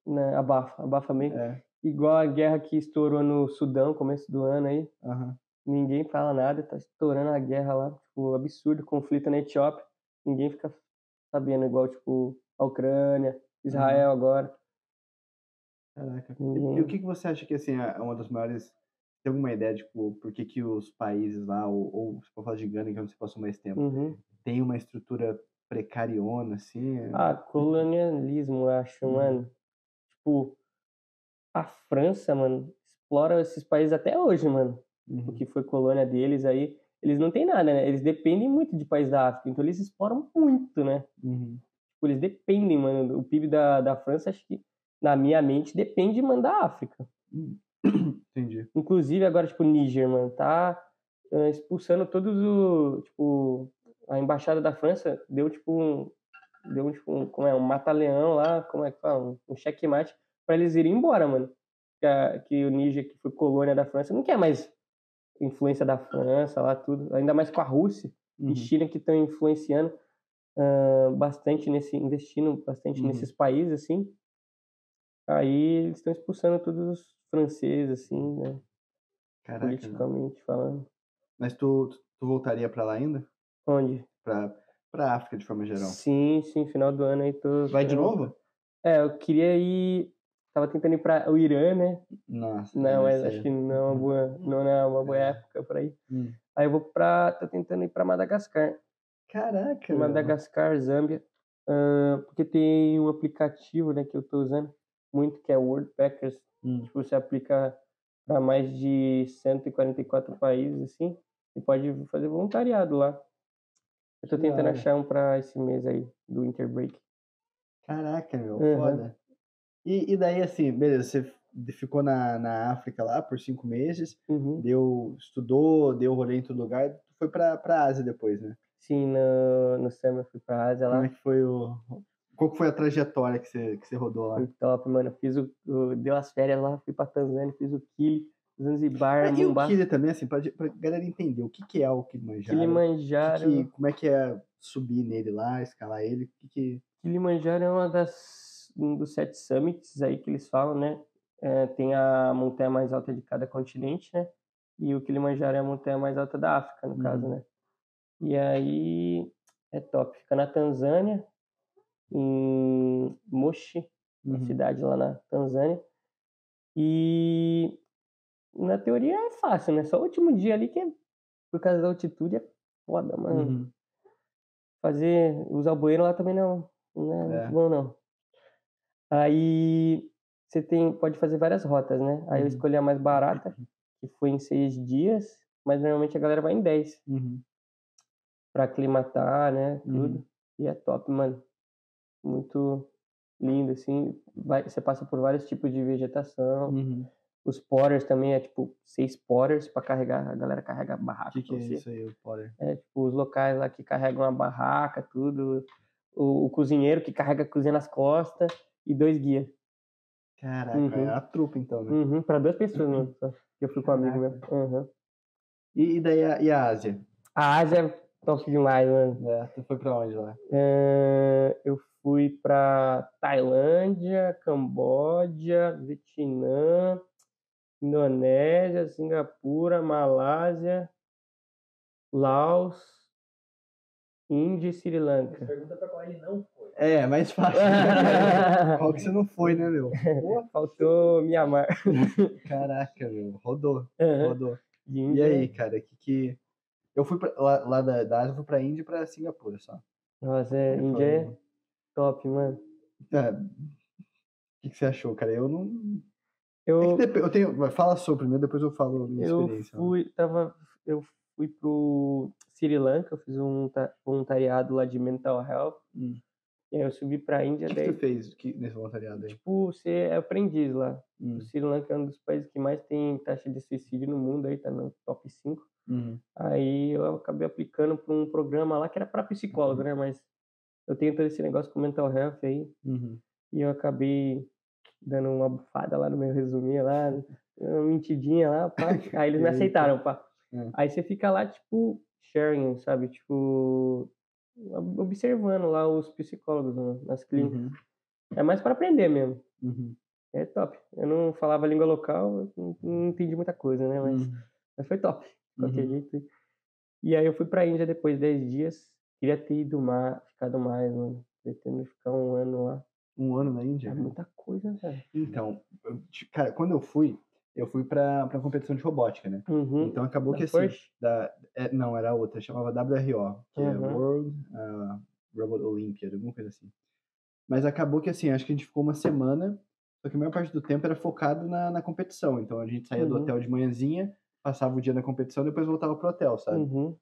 não, abafa, abafa meio. é, Igual a guerra que estourou no Sudão, começo do ano aí. aham, Ninguém fala nada, tá estourando a guerra lá, tipo, absurdo, conflito na Etiópia. Ninguém fica sabendo, igual, tipo, a Ucrânia, Israel agora. caraca. E, Ninguém- e o que que você acha que, assim, é uma das maiores, tem alguma ideia, tipo, por que que os países lá, ou, ou se for falar de Gana, que é onde você passou mais tempo, Uhum. tem uma estrutura precariona, assim? é- Ah, colonialismo, eu acho, Uhum. mano. Tipo, a França, mano, explora esses países até hoje, mano. O Uhum. que foi colônia deles aí. Eles não têm nada, né? Eles dependem muito de países da África, então eles exploram muito, né? Uhum. Tipo, eles dependem, mano. O PIB da, da França, acho que, na minha mente, depende, mano, da África. Entendi. Inclusive, agora, tipo, o Níger, mano, tá eh, expulsando todos o. Tipo, a embaixada da França deu, tipo, um. Deu, tipo, um, como é, um mata-leão lá, como é que fala? Um, um checkmate pra eles irem embora, mano. Que, a- que o Níger, que foi colônia da França, não quer mais influência da França lá, tudo. Ainda mais com a Rússia Uhum. e China que estão influenciando ah, bastante nesse, investindo bastante Uhum. nesses países, assim. Aí eles estão expulsando todos os franceses, assim, né? Caraca, politicamente falando. Mas tu, tu voltaria pra lá ainda? Onde? Pra, pra África, de forma geral? Sim, sim, final do ano aí tô. Vai de novo? É, eu queria ir. Tava tentando ir pra o Irã, né? Nossa. Não, mas acho que não é uma [LAUGHS] boa, não é uma boa É. época pra ir. Hum. Aí eu vou pra. tô tentando ir pra Madagascar. Caraca. Madagascar, Zâmbia. ah, porque tem um aplicativo, né, que eu tô usando muito, que é o Worldpackers. Hum. Tipo, você aplica para mais de 144 países, assim, e pode fazer voluntariado lá. Eu tô tentando achar um pra esse mês aí, do Winter Break. Caraca, meu, Uhum. foda. E, e daí, assim, beleza, você ficou na, na África lá por cinco meses, Uhum. deu, estudou, deu rolê em todo lugar, tu foi pra, pra Ásia depois, né? Sim, no, no Summer eu fui pra Ásia Como lá. é que foi o... Qual foi a trajetória que você, que você rodou lá? Foi top, mano. Eu fiz o, o- Deu as férias lá, fui pra Tanzânia, fiz o Kili, Zanzibar, Ah, e o Mombasa, Kili também, assim, pra, pra galera entender, o que que é o Kilimanjaro? Kilimanjaro. Que que- como é que é subir nele lá, escalar ele? O que que... Kilimanjaro é uma das um dos sete summits aí que eles falam, né? É, tem a montanha mais alta de cada continente, né? E o Kilimanjaro é a montanha mais alta da África, no Uhum. caso, né? E aí é top. Fica na Tanzânia, em Moshi, uma Uhum. cidade lá na Tanzânia. E na teoria é fácil, né? Só o último dia ali que é, por causa da altitude é foda, mano Uhum. fazer usar o bueiro lá também não, não é, É. muito bom não. Aí você tem pode fazer várias rotas, né? Aí eu Uhum. escolhi a mais barata, que foi em seis dias, mas normalmente a galera vai em dez Uhum. pra aclimatar, né? Tudo. Uhum. E é top, mano. Muito lindo, assim. Vai, você passa por vários tipos de vegetação. Uhum. Os potters também é tipo seis potters pra carregar. A galera carrega a O barraca que que é você. isso aí, o Potter? É, tipo, os locais lá que carregam a barraca, tudo. O, o cozinheiro que carrega a cozinha nas costas e dois guias. Caraca, Uhum. é a trupa então, né? Uhum, para duas pessoas, mano. só. Eu fui com um amigo meu. Uhum. E, e daí a, e a Ásia? A Ásia é top demais, mano. É, tu foi pra onde lá? É, eu fui pra Tailândia, Camboja, Vietnã, Indonésia, Singapura, Malásia, Laos Índia e Sri Lanka. Pergunta pra qual ele não foi. É, é mais fácil. [LAUGHS] Qual que você não foi, né, meu? Pô, [LAUGHS] Faltou Mianmar. [LAUGHS] caraca, meu. Rodou, rodou. E E aí, cara, que que... Eu fui pra, lá, lá da, da Ásia, eu fui pra Índia e pra Singapura só. Nossa, é, Índia é top, mano. É, O que, que você achou, cara? Eu não... É Eu, que dep- eu tenho... Fala sua primeiro, depois eu falo a minha eu experiência. fui, tava, eu fui pro Sri Lanka, eu fiz um ta- voluntariado lá de mental health. Hum. E aí eu subi pra Índia, O que, que daí, você fez que, nesse voluntariado aí? tipo, você é aprendiz lá. Hum. O Sri Lanka é um dos países que mais tem taxa de suicídio no mundo, aí tá no top 5. Uhum. Aí eu acabei aplicando para um programa lá que era para psicólogo, né? Mas eu tenho todo esse negócio com mental health aí. Uhum. E eu acabei dando uma bufada lá no meu resuminho lá, uma mentidinha lá, pá. [LAUGHS] Aí eles me Eita. aceitaram, pá. É. Aí você fica lá, tipo, sharing, sabe? Tipo, observando lá os psicólogos né, nas clínicas. Uhum. É mais para aprender mesmo. Uhum. É top. Eu não falava língua local, não, não entendi muita coisa, né? Mas, Uhum. mas foi top. De qualquer Uhum. jeito. E aí eu fui pra Índia depois de 10 dias. Queria ter ido mais, ficado mais, mano. Pretendo ficar um ano lá. Um ano na Índia? É muita coisa, velho. Então, eu cara, quando eu fui, eu fui pra, pra competição de robótica, né? Uhum. Então acabou Da que assim. Porsche? Da, é, não, era outra, chamava WRO, que é Uhum. World ah, Robot Olympiad, alguma coisa assim. Mas acabou que assim, acho que a gente ficou uma semana, só que a maior parte do tempo era focado na, na competição. Então a gente saía do Uhum. hotel de manhãzinha, passava o dia na competição, depois voltava pro hotel, sabe? Uhum.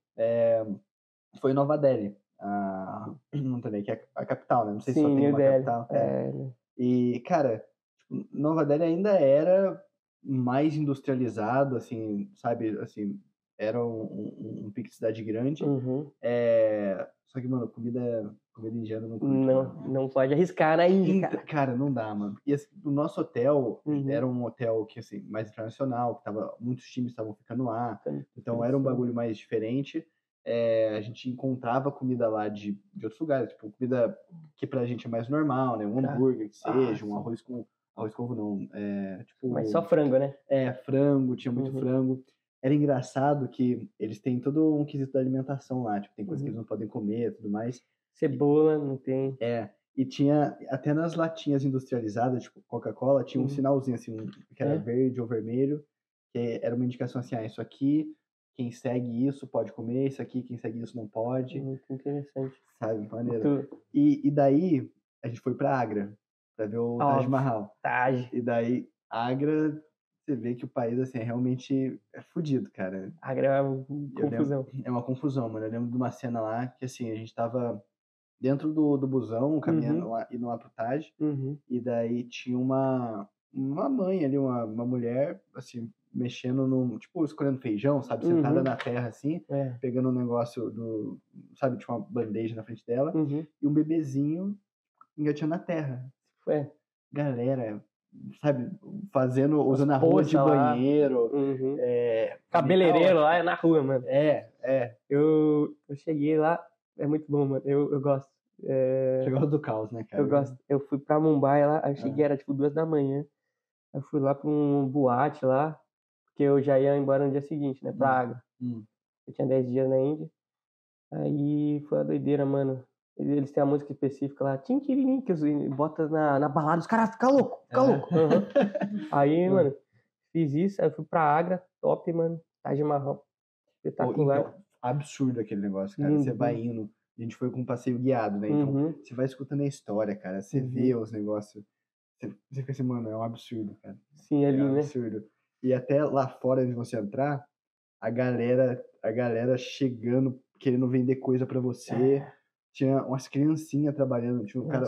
Foi Nova Delhi, a, [CLEARS THROAT] não também, que é a capital, né? Não sei se Sim, só tem uma Delhi. capital. É. É? E, cara, tipo, Nova Delhi ainda era mais industrializado, assim, sabe? Assim, era um, um, um pique de cidade grande. Uhum. É... Só que, mano, comida, comida indiana não Não, não pode arriscar na Índia, cara. Cara, não dá, mano. E assim, o nosso hotel Uhum. era um hotel que, assim, mais internacional, que tava, muitos times estavam ficando lá. Então era um bagulho mais diferente. É, a gente encontrava comida lá de, de outros lugares, tipo, comida que pra gente é mais normal, né? Um Ah. hambúrguer que Ah, seja, um sim. arroz com. Arroz com ovo não. É, tipo, Mas só frango, né? é, frango, tinha muito Uhum. frango. Era engraçado que eles têm todo um quesito da alimentação lá, tipo, tem coisas que Uhum. eles não podem comer e tudo mais. Cebola, não tem. É, e tinha, até nas latinhas industrializadas, tipo Coca-Cola, tinha um Uhum. sinalzinho assim, um- que era É? verde ou vermelho, que era uma indicação assim, ah, isso aqui, quem segue isso pode comer, isso aqui, quem segue isso não pode, Muito interessante. sabe? Maneiro. Muito E, e daí, a gente foi pra Agra, pra ver o Taj. Mahal. Taj. E daí, Agra, você vê que o país, assim, é realmente é fudido, cara. Agra é uma confusão. É uma confusão, mano. Eu lembro de uma cena lá que, assim, a gente tava dentro do, do busão, caminhando lá, indo lá pro Taj, Uhum. e daí tinha uma, uma mãe ali, uma, uma mulher, assim, mexendo no, tipo, escolhendo feijão, sabe? Sentada Uhum. na terra, assim, É. pegando um negócio do, sabe? Tinha uma bandeja na frente dela, Uhum. e um bebezinho engatinhando na terra. É. Galera, sabe? Fazendo, usando a rua de lá. banheiro. Uhum. É, Cabeleireiro lá é na rua, mano. É, é. Eu, eu cheguei lá, é muito bom, mano. Eu, eu gosto. É, Chegou do caos, né, cara? eu gosto. Eu fui pra Mumbai lá, aí eu cheguei, era tipo duas da manhã. Eu fui lá pra um boate lá, porque eu já ia embora no dia seguinte, né, pra Hum. Agra. Hum. Eu tinha 10 dias na Índia. Aí foi a doideira, mano. Eles têm a música específica lá, tim tiririm, que os- bota na, na balada, os caras ficam loucos, ficam É. loucos. Aham. [LAUGHS] Aí, Hum. mano, fiz isso, aí eu fui pra Agra, top, mano. Taj Mahal. Espetacular. então, absurdo aquele negócio, cara. Você Uhum. vai indo. A gente foi com um passeio guiado, né? Então, Uhum. você vai escutando a história, cara. Você vê os negócios. Você, você fica assim, mano, é um absurdo, cara. Sim, ali, é um né? absurdo. E até lá fora de você entrar, a galera, a galera chegando, querendo vender coisa pra você. Tinha umas criancinhas trabalhando. Tinha um cara,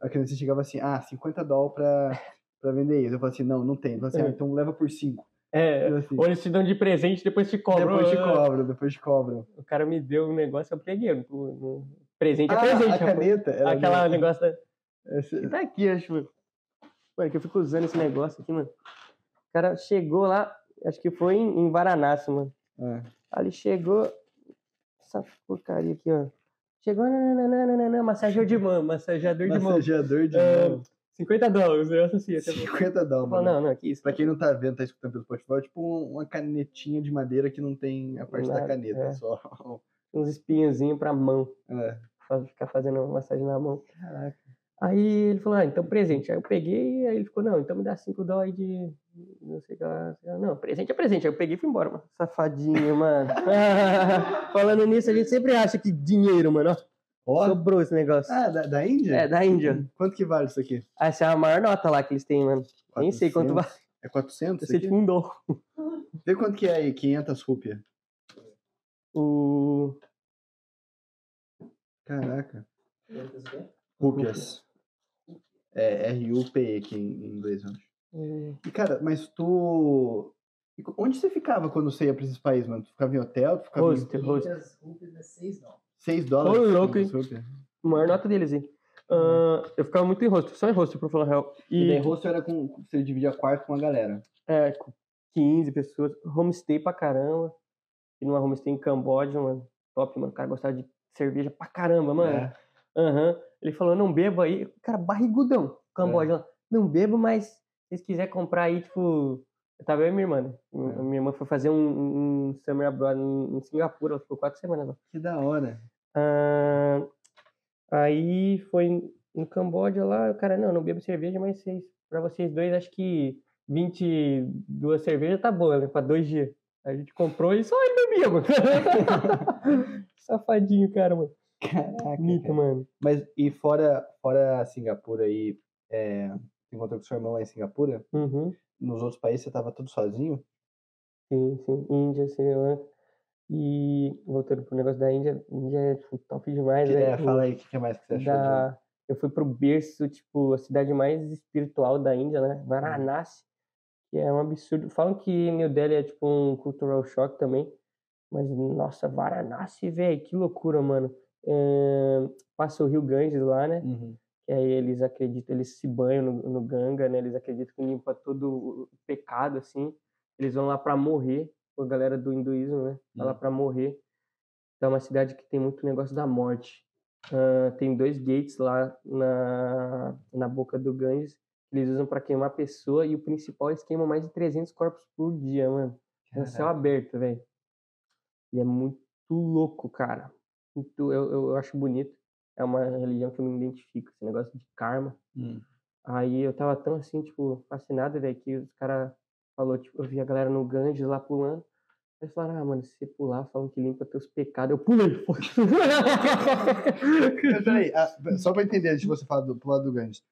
a criança chegava assim, ah, 50 dólares pra, [LAUGHS] pra vender isso. Eu falei assim, não, não tem. Falei assim, ah, É. então leva por 5. é, Assim, ou eles te dão de presente, depois te cobram. depois te Ah, cobram, depois te cobram. O cara me deu um negócio, eu peguei. no- no- Presente é Ah, presente, a rapaz. caneta. Aquela minha. negócio da... Que tá aqui, acho, mano. Mano, que eu fico usando esse negócio aqui, mano. O cara chegou lá, acho que foi em, em Varanasi, mano. É. Ele chegou. Essa porcaria aqui, ó. Chegou, nananana, massageador de mão, massageador de mão. Massageador de É, mão. 50 dólares, eu associo. Você 50 dólares. falou, não, não, que isso. Pra quem não tá vendo, tá escutando pelo Spotify, é tipo um- uma canetinha de madeira que não tem a parte da Nada, caneta, é. só uns espinhozinhos pra mão. É. Pra ficar fazendo massagem na mão. Caraca. Aí ele falou, ah, então presente. Aí eu peguei, aí ele ficou, não, então me dá 5 dólares de. Não sei o que lá. Não, presente é presente. Aí eu peguei e fui embora, mano. Safadinho, mano. [LAUGHS] Falando nisso, a gente sempre acha que dinheiro, mano. Ó. sobrou esse negócio. Ah, da, da Índia? É, da Índia. Quanto que vale isso aqui? Ah, essa é a maior nota lá que eles têm, mano. Nem sei quanto 400? vale. É 400? Eu isso sei aqui? tipo um dólar. Vê quanto que é aí, 500 rúpias. O. Caraca. Rúpias. É R-U-P-E aqui em em inglês, eu acho. É, E, cara, mas tu... Onde você ficava quando você ia pra esses países, mano? Tu ficava em hotel? Tu ficava em Hostel. 500 rupias é 6 dólares. 6 dólares? Ô, louco, 500 rúpias? Maior nota deles, hein? Ah, eu ficava muito em rosto, só em rosto, pra falar a real. E E, daí hostel era com... Você dividia quarto com a galera. é, com 15 pessoas. Homestay pra caramba. E numa homestay em Camboja, mano. Top, mano. O cara gostava de cerveja pra caramba, mano. É. Aham. Ele falou, não beba aí. Cara, barrigudão. Camboja lá. Não bebo, mas vocês quiserem comprar aí, tipo. Eu tava eu e minha irmã, né? Minha- É. Minha irmã foi fazer um, um summer abroad em, Singapura. Ela ficou quatro semanas lá. Que da hora. Ah, aí foi no Camboja lá, o cara, não, não bebo cerveja, mas vocês, pra vocês dois, acho que 22 cervejas tá boa, né? Pra dois dias. A gente comprou e só ele bebia, mano. [LAUGHS] [LAUGHS] Safadinho, cara, mano. Caraca. Mito, cara. mano. Mas, e fora, fora Singapura aí, é, encontrou com seu irmão lá em Singapura? Uhum. Nos outros países você tava tudo sozinho? Sim, sim. Índia, Sri Lanka. E voltando pro negócio da Índia, Índia é tipo, top demais, Que, né? é, fala aí o que, que mais que você achou. de- da... Eu fui pro berço, tipo, a cidade mais espiritual da Índia, né? Varanasi, que é um absurdo. Falam que New Delhi é tipo um cultural shock também, mas nossa, Varanasi, velho, que loucura, mano. É, Passa o rio Ganges lá, né? Uhum. Que aí eles acreditam, eles se banham no, no Ganga, né? Eles acreditam que limpa todo o pecado, assim. Eles vão lá pra morrer, a galera do hinduísmo, né? Vai lá Hum. pra morrer. Então, é uma cidade que tem muito negócio da morte. Ah, tem dois gates lá na, na boca do Ganges. Eles usam pra queimar pessoa e o principal, eles queimam mais de 300 corpos por dia, mano. É céu Caraca. aberto, velho. E é muito louco, cara. Muito, eu, eu acho bonito. É uma religião que eu me identifico, esse negócio de karma. Hum. Aí eu tava tão assim, tipo, fascinado, velho, que os caras falou, tipo, eu vi a galera no Ganges lá pulando. Aí eles falaram, ah, mano, se você pular, falam que limpa teus pecados. Eu pulei, Mas peraí, [LAUGHS] só pra entender, antes de você falar do, lado do Ganges.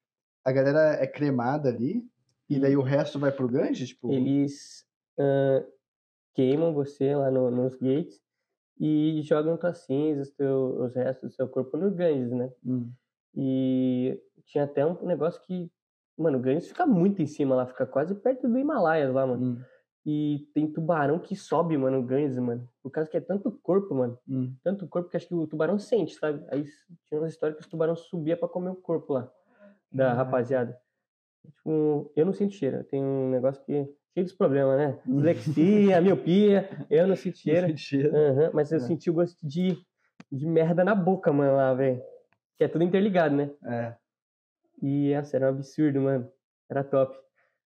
A galera é cremada ali, e daí o resto vai pro Ganges? Tipo, Eles ah, queimam você lá no- nos gates e jogam tuas cinzas, teu, os restos do seu corpo no Ganges, né? hum, E tinha até um negócio que, mano, o Ganges fica muito em cima lá, fica quase perto do Himalaias lá, mano. hum, E tem tubarão que sobe, mano, o Ganges, mano. Por causa que é tanto corpo, mano. hum. Tanto corpo que acho que o tubarão sente, sabe? Aí tinha umas histórias que os tubarão subia pra comer o corpo lá, da rapaziada. Tipo, eu não sinto cheiro. Tenho um negócio que. Cheio dos problemas, né? Hum. Dislexia, [LAUGHS] miopia. Eu não sinto cheiro. Aham, mas eu É. senti o gosto de, de merda na boca, mano, lá, velho. Que é tudo interligado, né? É. E essa era um absurdo, mano. Era top.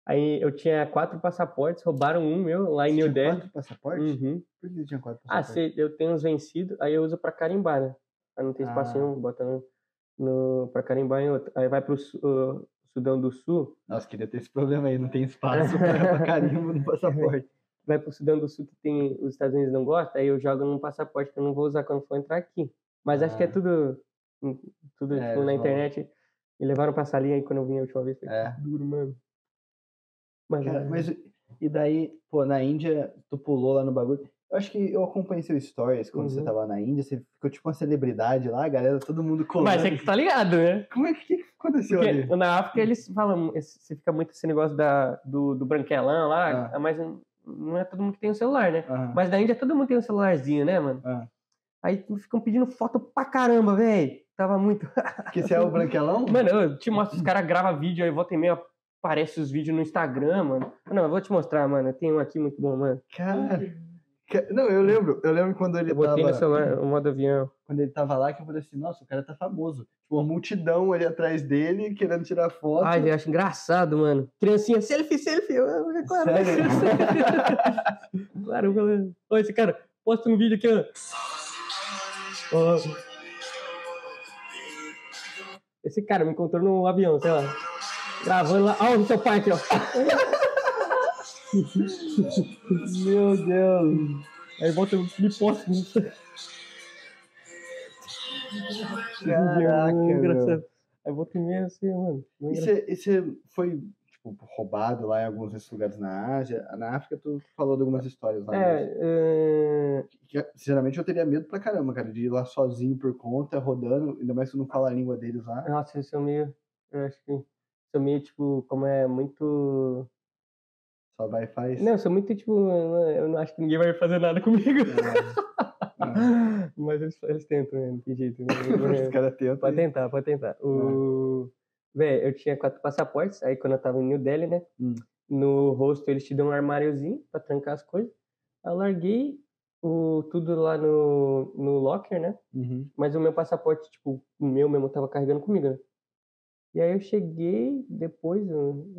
Aí eu tinha quatro passaportes, roubaram um meu lá em Você New Delhi. quatro passaporte? Uhum. Por que você tinha quatro Ah, passaportes? cê, eu tenho uns vencidos, aí eu uso pra carimbar, né? Pra não ter espaço Ah. nenhum, bota no, no, pra carimbar em outro. Aí vai pro uh, Sudão do Sul, Nossa, queria ter esse problema aí, não tem espaço pra carimbo no passaporte. [LAUGHS] vai pro Sudão do Sul que tem os Estados Unidos não gostam, aí eu jogo num passaporte que eu não vou usar quando for entrar aqui. Mas acho que é Ah. tudo, hum, tudo É, tipo, na internet. Me levaram pra salinha aí quando eu vim a última vez. Foi É. duro, mano. Mas, Cara, é, mas e daí, pô, na Índia, tu pulou lá no bagulho. Eu acho que eu acompanhei seu stories quando você Uhum. tava na Índia, você ficou tipo uma celebridade lá, a galera, todo mundo colando. mas é que tá ligado, né? Como é que, que aconteceu Porque ali? na África eles falam, você fica muito esse negócio da, do, do branquelão lá, Ah. mas não é todo mundo que tem um celular, né? Aham. Mas na Índia todo mundo tem um celularzinho, né, mano? Ah. Aí ficam pedindo foto pra caramba, velho. Tava muito. Porque você é o branquelão? [LAUGHS] Mano, eu te mostro, os caras gravam vídeo aí, volta e meia, aparece os vídeos no Instagram, mano. Não, eu vou te mostrar, mano. Eu tenho um aqui muito bom, mano. Cara. Não, eu lembro. Eu lembro quando ele Eu botei tava. no celular, o modo avião. Quando ele tava lá, que eu falei assim, nossa, o cara tá famoso. Tipo, uma multidão ali atrás dele, querendo tirar foto. Ai, eu acho engraçado, mano. Criancinha, selfie, selfie. Eu, claro, Sério? [LAUGHS] claro, mano. Ô, esse cara, posta um vídeo aqui, ó. Esse cara me encontrou no avião, sei lá. Gravando lá. Ó, o seu pai aqui, ó. [LAUGHS] Meu Deus. Aí volta me nisso. Caraca, meu. engraçado. Aí volta e meia assim, mano. É E você, e você foi, tipo, roubado lá em alguns desses lugares na Ásia? Na África, tu falou de algumas histórias lá. É, é, que, sinceramente, eu teria medo pra caramba, cara, de ir lá sozinho por conta, rodando, ainda mais que tu não fala a língua deles lá. nossa, eu sou meio. Eu acho que. Sou meio, tipo, como é muito. Só vai faz. Não, eu sou muito, tipo. Eu não acho que ninguém vai fazer nada comigo. É. [LAUGHS] Mas eles, eles tentam, né? Não tem jeito. Né? [LAUGHS] Os caras tentam. Pode e- tentar, pode tentar. O... Véi, eu tinha quatro passaportes, aí quando eu tava em New Delhi, né? Hum. No rosto eles te dão um armáriozinho pra trancar as coisas. Eu larguei o, tudo lá no, no locker, né? Uhum. Mas o meu passaporte, tipo, o meu mesmo tava carregando comigo, né? E aí eu cheguei depois,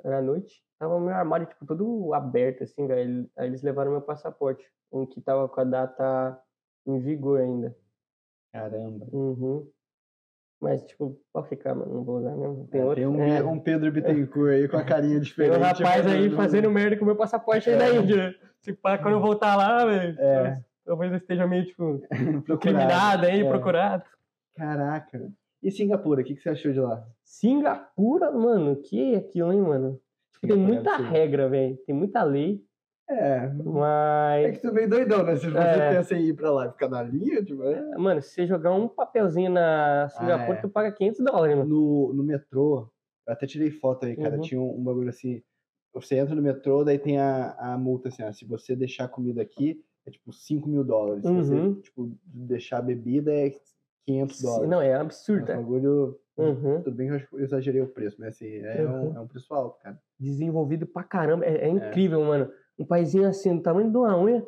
era noite, tava o meu armário, tipo, todo aberto, assim, velho. Aí eles levaram meu passaporte, um que tava com a data em vigor ainda. Caramba. Uhum. Mas, tipo, pode ficar, mano, não vou usar mesmo. Tem É, outro. tem um, é. um Pedro Bittencourt aí com a carinha [LAUGHS] Tem diferente. um rapaz aí fazendo merda com o meu passaporte aí da É. Índia. Se pá, quando eu [LAUGHS] voltar lá, velho, É. talvez eu esteja meio, tipo, [LAUGHS] incriminado aí, É. procurado. Caraca. E Singapura, o que, que você achou de lá? Singapura, mano, que é aquilo, hein, mano? Tipo, tem Singapura é muita absurdo. regra, velho. Tem muita lei, É. É mas. que tu é meio doidão, né? Se você É. pensa em ir pra lá e ficar na linha, tipo, é. Mano, se você jogar um papelzinho na Singapura, é. tu paga 500 dólares, mano. No, no metrô, eu até tirei foto aí, cara. Uhum. Tinha um, um bagulho assim. Você entra no metrô, daí tem a, a multa assim, ó, se você deixar comida aqui, é tipo 5 mil dólares. Se Uhum. você, tipo, deixar bebida é 500 dólares. Não, é É um absurdo. é. bagulho. Uhum. Tudo bem que eu exagerei o preço, mas assim, é, Uhum. um, é um preço alto, cara. Desenvolvido pra caramba. É, é incrível, mano. Um paísinho assim, do tamanho de uma unha,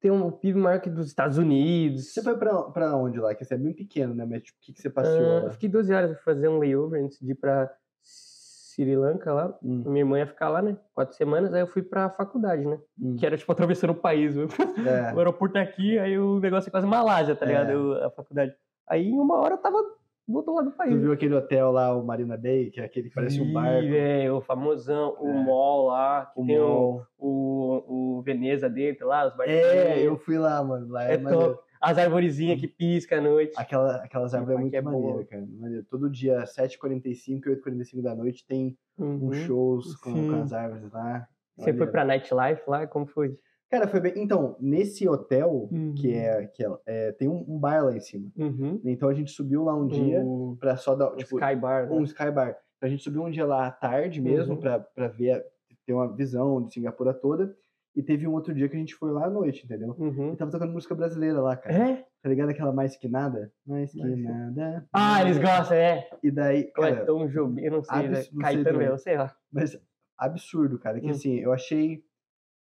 tem um PIB maior que dos Estados Unidos. Você foi pra, pra onde lá? Que você é bem pequeno, né? Mas tipo, o que, que você passeou Ah, lá? eu fiquei 12 horas pra fazer um layover antes de ir pra Sri Lanka lá. Hum, Minha irmã ia ficar lá, né? Quatro semanas, aí eu fui pra faculdade, né? hum. Que era tipo atravessando o país. É. [LAUGHS] O aeroporto é aqui, aí o negócio é quase Malásia, tá É. ligado? Eu- a faculdade. Aí em uma hora eu tava do outro lado do país. Tu viu aquele hotel lá, o Marina Bay, que é aquele que parece um barco? velho, o famosão, o É. mall lá, que O tem o, o, o Veneza dentro lá, os barquinhos. É, eu fui lá, mano. Lá é, É top. As arvorezinhas que piscam à noite. Aquela, aquelas árvores é muito é boa. maneiro, cara. Maneiro. Todo dia, 7h45 e 8h45 da noite, tem Uhum. uns shows com, com as árvores lá. Você foi pra nightlife lá? Como foi? Cara, foi bem. Então, nesse hotel, que Uhum. é. Que é, é, tem um, um bar lá em cima. Uhum. Então a gente subiu lá um dia O, pra só dar. o Tipo, Sky Bar, né? um sky bar. Então, a gente subiu um dia lá à tarde mesmo Uhum. pra, pra ver, ter uma visão de Singapura toda. E teve um outro dia que a gente foi lá à noite, entendeu? Uhum. E tava tocando música brasileira lá, cara. É? Tá ligado aquela mais que nada? Mais que Mais que- nada. Ah, eles gostam, é. E daí, cara, Cleiton Jobim, eu não sei, né? não sei Caetano mesmo, sei lá. mas absurdo, cara. Que Hum. assim, eu achei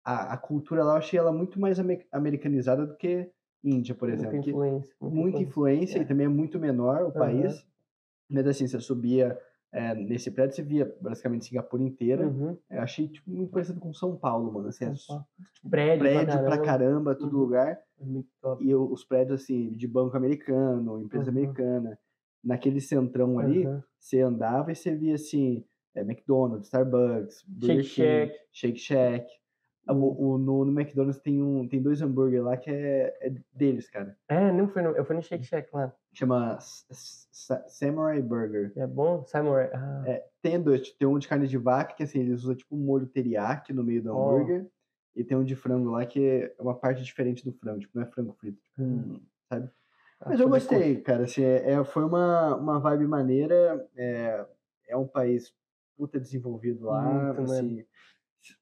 a, a cultura lá, eu achei ela muito mais ame- americanizada do que Índia, por Muita exemplo. que influência. muita influência É. e também é muito menor o Aham. país. Mas assim, você subia é, nesse prédio, você via basicamente Singapura inteira. Uhum. Eu achei tipo, muito parecido com São Paulo, mano. Assim, é. Prédio, prédio pra caramba. caramba, todo Uhum. lugar. É. E os prédios, assim, de banco americano, empresa Uhum. americana. Naquele centrão ali, você andava e você via, assim, é, McDonald's, Starbucks, Shake Shack. Shake Shack. O, o- no, no McDonald's tem, um, tem dois hambúrguer lá que é, é deles, cara. É, não foi no, eu fui no Shake Shack lá. Chama Samurai Burger. É bom? Samurai. Ah, É, tem dois, tem um de carne de vaca, que assim, eles usam tipo um molho teriyaki no meio do hambúrguer. E tem um de frango lá, que é uma parte diferente do frango, tipo, não é frango frito, tipo, Hum. sabe? ah, Mas eu gostei, cara, assim, é, é- foi uma, uma vibe maneira, é, é um país puta desenvolvido lá, Muito, assim...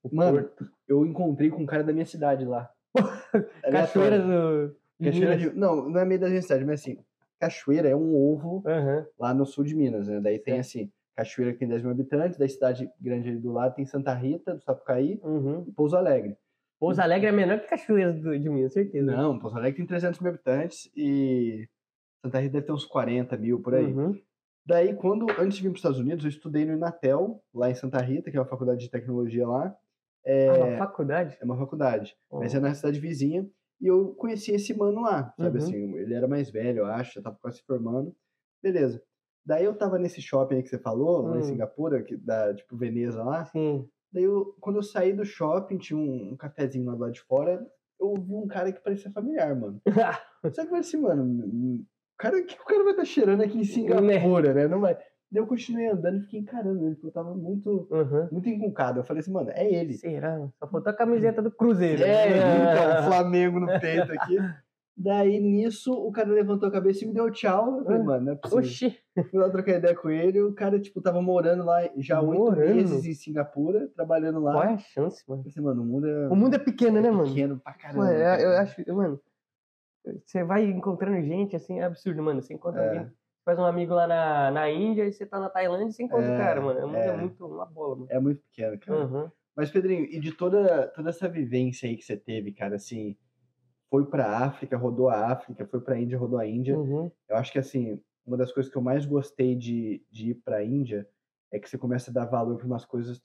o Mano, Porto. Eu encontrei com um cara da minha cidade lá. [LAUGHS] Cachoeira do. Cachoeira de... Não, não é meio da minha cidade, mas assim, Cachoeira é um ovo Aham. lá no sul de Minas, né? Daí tem Certo. assim, Cachoeira que tem 10 mil habitantes, daí cidade grande ali do lado tem Santa Rita, do Sapucaí Uhum. e Pouso Alegre. Pouso Alegre é menor que Cachoeira do, de Minas, certeza. Não, Pouso Alegre tem 300 mil habitantes e Santa Rita deve ter uns 40 mil por aí. Uhum. Daí, quando, antes de vir para os Estados Unidos, eu estudei no Inatel, lá em Santa Rita, que é uma faculdade de tecnologia lá. É, Ah, uma faculdade? é uma faculdade, mas é na cidade vizinha. E eu conheci esse mano lá, sabe Uhum. assim, ele era mais velho, eu acho, já tava quase se formando. Beleza. Daí eu tava nesse shopping aí que você falou, lá em Hum. Singapura, que da, tipo, Veneza lá. Sim. Daí eu, quando eu saí do shopping, tinha um, um cafezinho lá do lado de fora, eu vi um cara que parecia familiar, mano. [LAUGHS] Só que eu falei assim, mano, o cara, o que o cara vai estar cheirando aqui em Singapura, né? Não vai. Daí eu continuei andando e fiquei encarando ele, porque eu tava muito, Uhum. muito encucado. Eu falei assim, mano, é ele. Será? Só faltou a camiseta do Cruzeiro. É, [LAUGHS] então, Ah. Flamengo no peito aqui. Daí, nisso, o cara levantou a cabeça e me deu tchau. Eu falei, Ah. mano, não é possível. Oxi. Fui lá trocar ideia com ele. O cara, tipo, tava morando lá já oito meses em Singapura, trabalhando lá. Qual é a chance, mano? Eu assim, mano, o mundo é, O mundo é pequeno, né, mano? pequeno pra caramba. Mano, eu, cara. eu acho, mano, você vai encontrando gente, assim, é absurdo, mano. Você encontra É. alguém, faz um amigo lá na, na Índia e você tá na Tailândia e você encontra o É, cara, mano. O mundo é. é. muito uma bola, mano. É muito pequeno, cara. Uhum. Mas, Pedrinho, e de toda, toda essa vivência aí que você teve, cara, assim, foi pra África, rodou a África, foi pra Índia, rodou a Índia. Uhum. Eu acho que, assim, uma das coisas que eu mais gostei de, de ir pra Índia é que você começa a dar valor pra umas coisas,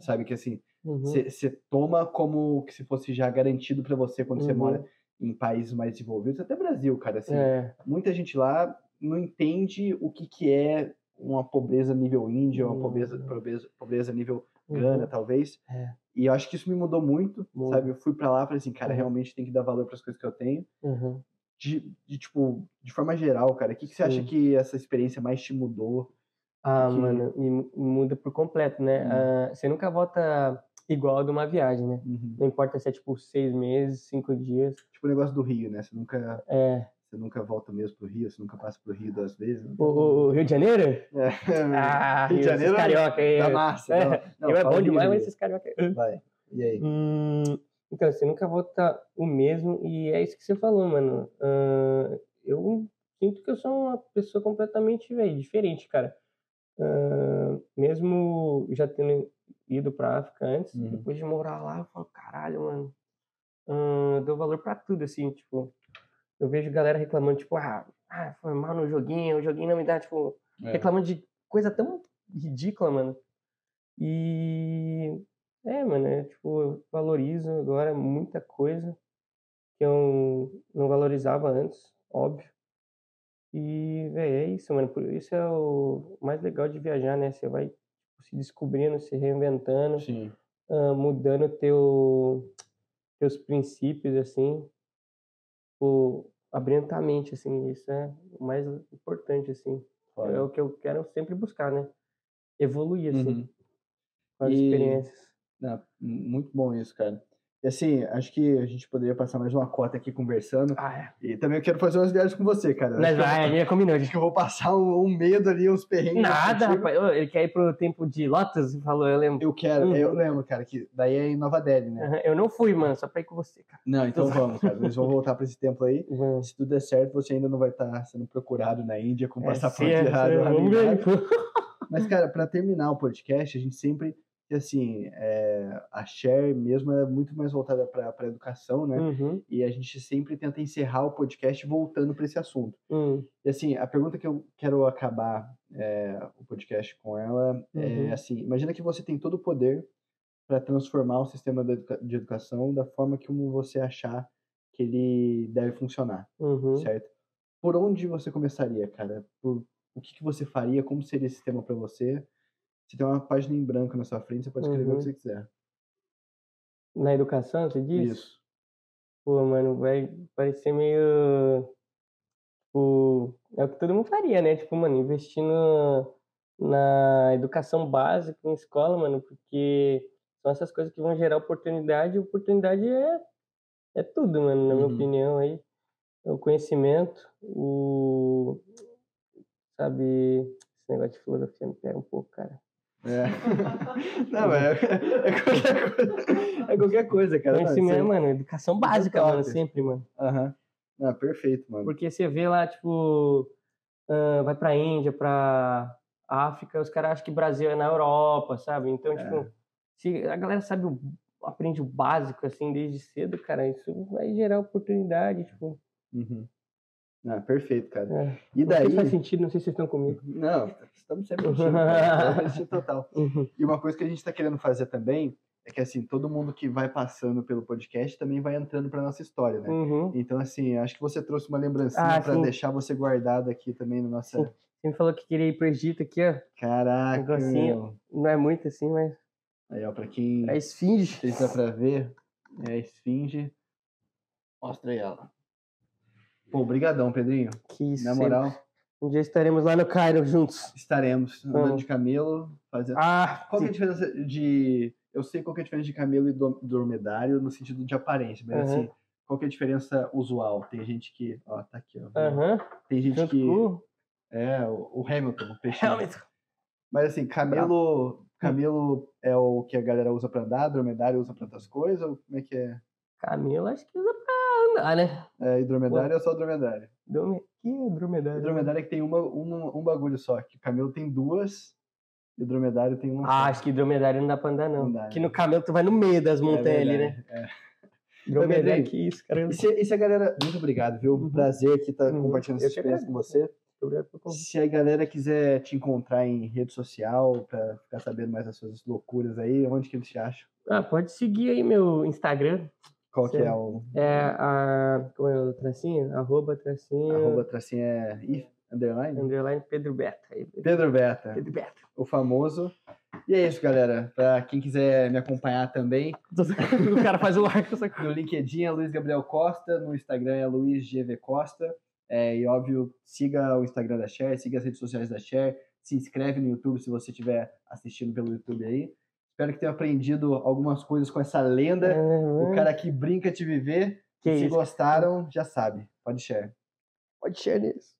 sabe, que assim, Uhum. você você toma como que se fosse já garantido pra você quando você Uhum. mora em países mais desenvolvidos, até Brasil, cara, assim, É. muita gente lá não entende o que que é uma pobreza nível Índia, uma Uhum. pobreza, pobreza, pobreza nível Gana, Uhum. talvez. É. E eu acho que isso me mudou muito, Muito. sabe? Eu fui pra lá e falei assim, cara, Uhum. realmente tem que dar valor pras coisas que eu tenho. Uhum. De, de, tipo, de forma geral, cara, o que, que você acha que essa experiência mais te mudou? Ah, que- mano, me mu- muda por completo, né? Ah, você nunca volta igual a de uma viagem, né? Uhum. Não importa se é tipo seis meses, cinco dias. Tipo o negócio do Rio, né? Você nunca, É. você nunca volta mesmo pro Rio, você nunca passa pro Rio duas vezes. O, o- Rio de Janeiro? É. Ah, Rio de Janeiro carioca aí. da massa. É, não. [LAUGHS] Não, Rio é bom demais, mas esses carioca. Ah. Vai. E aí? Hum, então, você nunca volta o mesmo, e é isso que você falou, mano. Ah, eu sinto que eu sou uma pessoa completamente, velho, diferente, cara. Ah, mesmo já tendo ido pra África antes, Uhum. depois de morar lá, eu falo, caralho, mano. eu dou valor pra tudo, assim, tipo. Eu vejo galera reclamando, tipo, ah, ah, foi mal no joguinho, o joguinho não me dá, tipo, É. reclamando de coisa tão ridícula, mano. E é, mano, é, tipo, eu valorizo agora muita coisa que eu não valorizava antes, óbvio. E, velho, é isso, mano. Por isso é o mais legal de viajar, né? Você vai tipo, se descobrindo, se reinventando, ah, mudando teu, teus princípios, assim, tipo, abrindo a mente, assim. Isso é o mais importante, assim. É o que eu quero sempre buscar, né? Evoluir, assim, Uhum. com as E- experiências. Não, muito bom isso, cara. E assim, acho que a gente poderia passar mais uma cota aqui conversando. Ah, é. E também eu quero fazer umas viagens com você, cara. Eu vai, a gente combinou. Acho que eu vou passar um, um medo ali, uns perrengues. Nada, contigo. rapaz. Ele quer ir pro tempo de Lotus? Falou, eu lembro. Eu quero, Uhum. eu lembro, cara, que daí é em Nova Delhi, né? Aham, Eu não fui, mano, só pra ir com você, cara. Não, então vamos, cara. Nós vamos voltar pra esse tempo aí. Vamos. Se tudo der certo, você ainda não vai estar sendo procurado na Índia com É, passaporte é, errado. é, pô. Mas, cara, pra terminar o podcast, a gente sempre, assim, é, a share mesmo é muito mais voltada pra, pra educação, né? Uhum, E a gente sempre tenta encerrar o podcast voltando pra esse assunto. uhum, E assim, a pergunta que eu quero acabar é, o podcast com ela é Uhum. assim: imagina que você tem todo o poder para transformar o sistema de educação da forma que como você achar que ele deve funcionar, uhum. certo? Por onde você começaria, cara? Por, o que, que você faria? Como seria esse sistema para você? Você tem uma página em branco na sua frente, você pode escrever o Uhum. que você quiser. Na educação, você diz? Isso. Pô, mano, vai parecer meio. Tipo, é o que todo mundo faria, né? Tipo, mano, investir no, na educação básica em escola, mano, porque são essas coisas que vão gerar oportunidade. e Oportunidade é, é tudo, mano, na minha Uhum. opinião aí. O conhecimento, o. Sabe, esse negócio de filosofia me pega um pouco, cara. É. [LAUGHS] Não, é, é qualquer coisa. É qualquer coisa, cara. Conhecimento, aí- mano, educação básica, mano, sempre, mano. Aham. Ah, perfeito, mano. Porque você vê lá, tipo, ah, vai pra Índia, pra África, os caras acham que Brasil é na Europa, sabe? Então, É. tipo, se a galera sabe, o- aprende o básico, assim, desde cedo, cara, isso vai gerar oportunidade, tipo. Uhum. Ah, perfeito, cara. é. E Não daí. se faz sentido, não sei se vocês estão comigo. Não, estamos sempre contigo, [LAUGHS] total. Uhum. E uma coisa que a gente está querendo fazer também é que assim, todo mundo que vai passando pelo podcast também vai entrando pra nossa história, né? Uhum. Então, assim, acho que você trouxe uma lembrancinha Ah, sim. deixar você guardado aqui também no nossa. Sim. Você me falou que queria ir pro Egito aqui, ó. Caraca, Negocinho. meu. Não é muito assim, mas Aí, ó, pra quem é esfinge. não sei se dá pra ver, é a esfinge. Mostra aí ela. Pô, brigadão, Pedrinho. Que isso. Na sempre. moral, Um dia estaremos lá no Cairo juntos. estaremos andando Vamos. de camelo, fazendo. Ah, Qual que é a diferença de. Eu sei qual que é a diferença de camelo e do- dromedário no sentido de aparência, mas Aham. assim, qual que é a diferença usual? Tem gente que. Ó, tá aqui, ó. Aham. Tem gente Junto que. com É, o o Hamilton, o peixe. Hamilton. Mas assim, camelo. Camelo é o que a galera usa pra andar, dromedário usa pra outras coisas? Ou como é que é? Camelo, acho que usa andar, né? É, e dromedário é só dromedário. Drome... Que é dromedário é que tem uma, uma- um bagulho só, que o camelo tem duas e o dromedário tem uma Ah, só. acho que dromedário não dá pra andar, não. Não dá, que né? no camelo tu vai no meio das É montanhas ali, né? é. Dromedário, Pedrinho, que isso, cara. E se, e se a galera. Muito obrigado, viu? Uhum. Prazer aqui estar Uhum. compartilhando essa experiência com você. Se a galera quiser te encontrar em rede social pra ficar sabendo mais das suas loucuras aí, onde que eles te acham? Ah, pode seguir aí meu Instagram. Qual que é o. É a. Como é o tracinho? Arroba tracinho. Arroba tracinho é. Ih, underline? Underline Pedro Beta. Pedro Beta, Pedro Beta. o famoso. E é isso, galera. Pra quem quiser me acompanhar também, [LAUGHS] o cara faz o sacou? no LinkedIn é Luiz Gabriel Costa, no Instagram é Luiz GV Costa. É, e óbvio, siga o Instagram da Share, siga as redes sociais da Share, se inscreve no YouTube se você estiver assistindo pelo YouTube aí. Espero que tenha aprendido algumas coisas com essa lenda. O cara que brinca de viver. Que se isso. gostaram, já sabe. Pode share. Pode share nisso.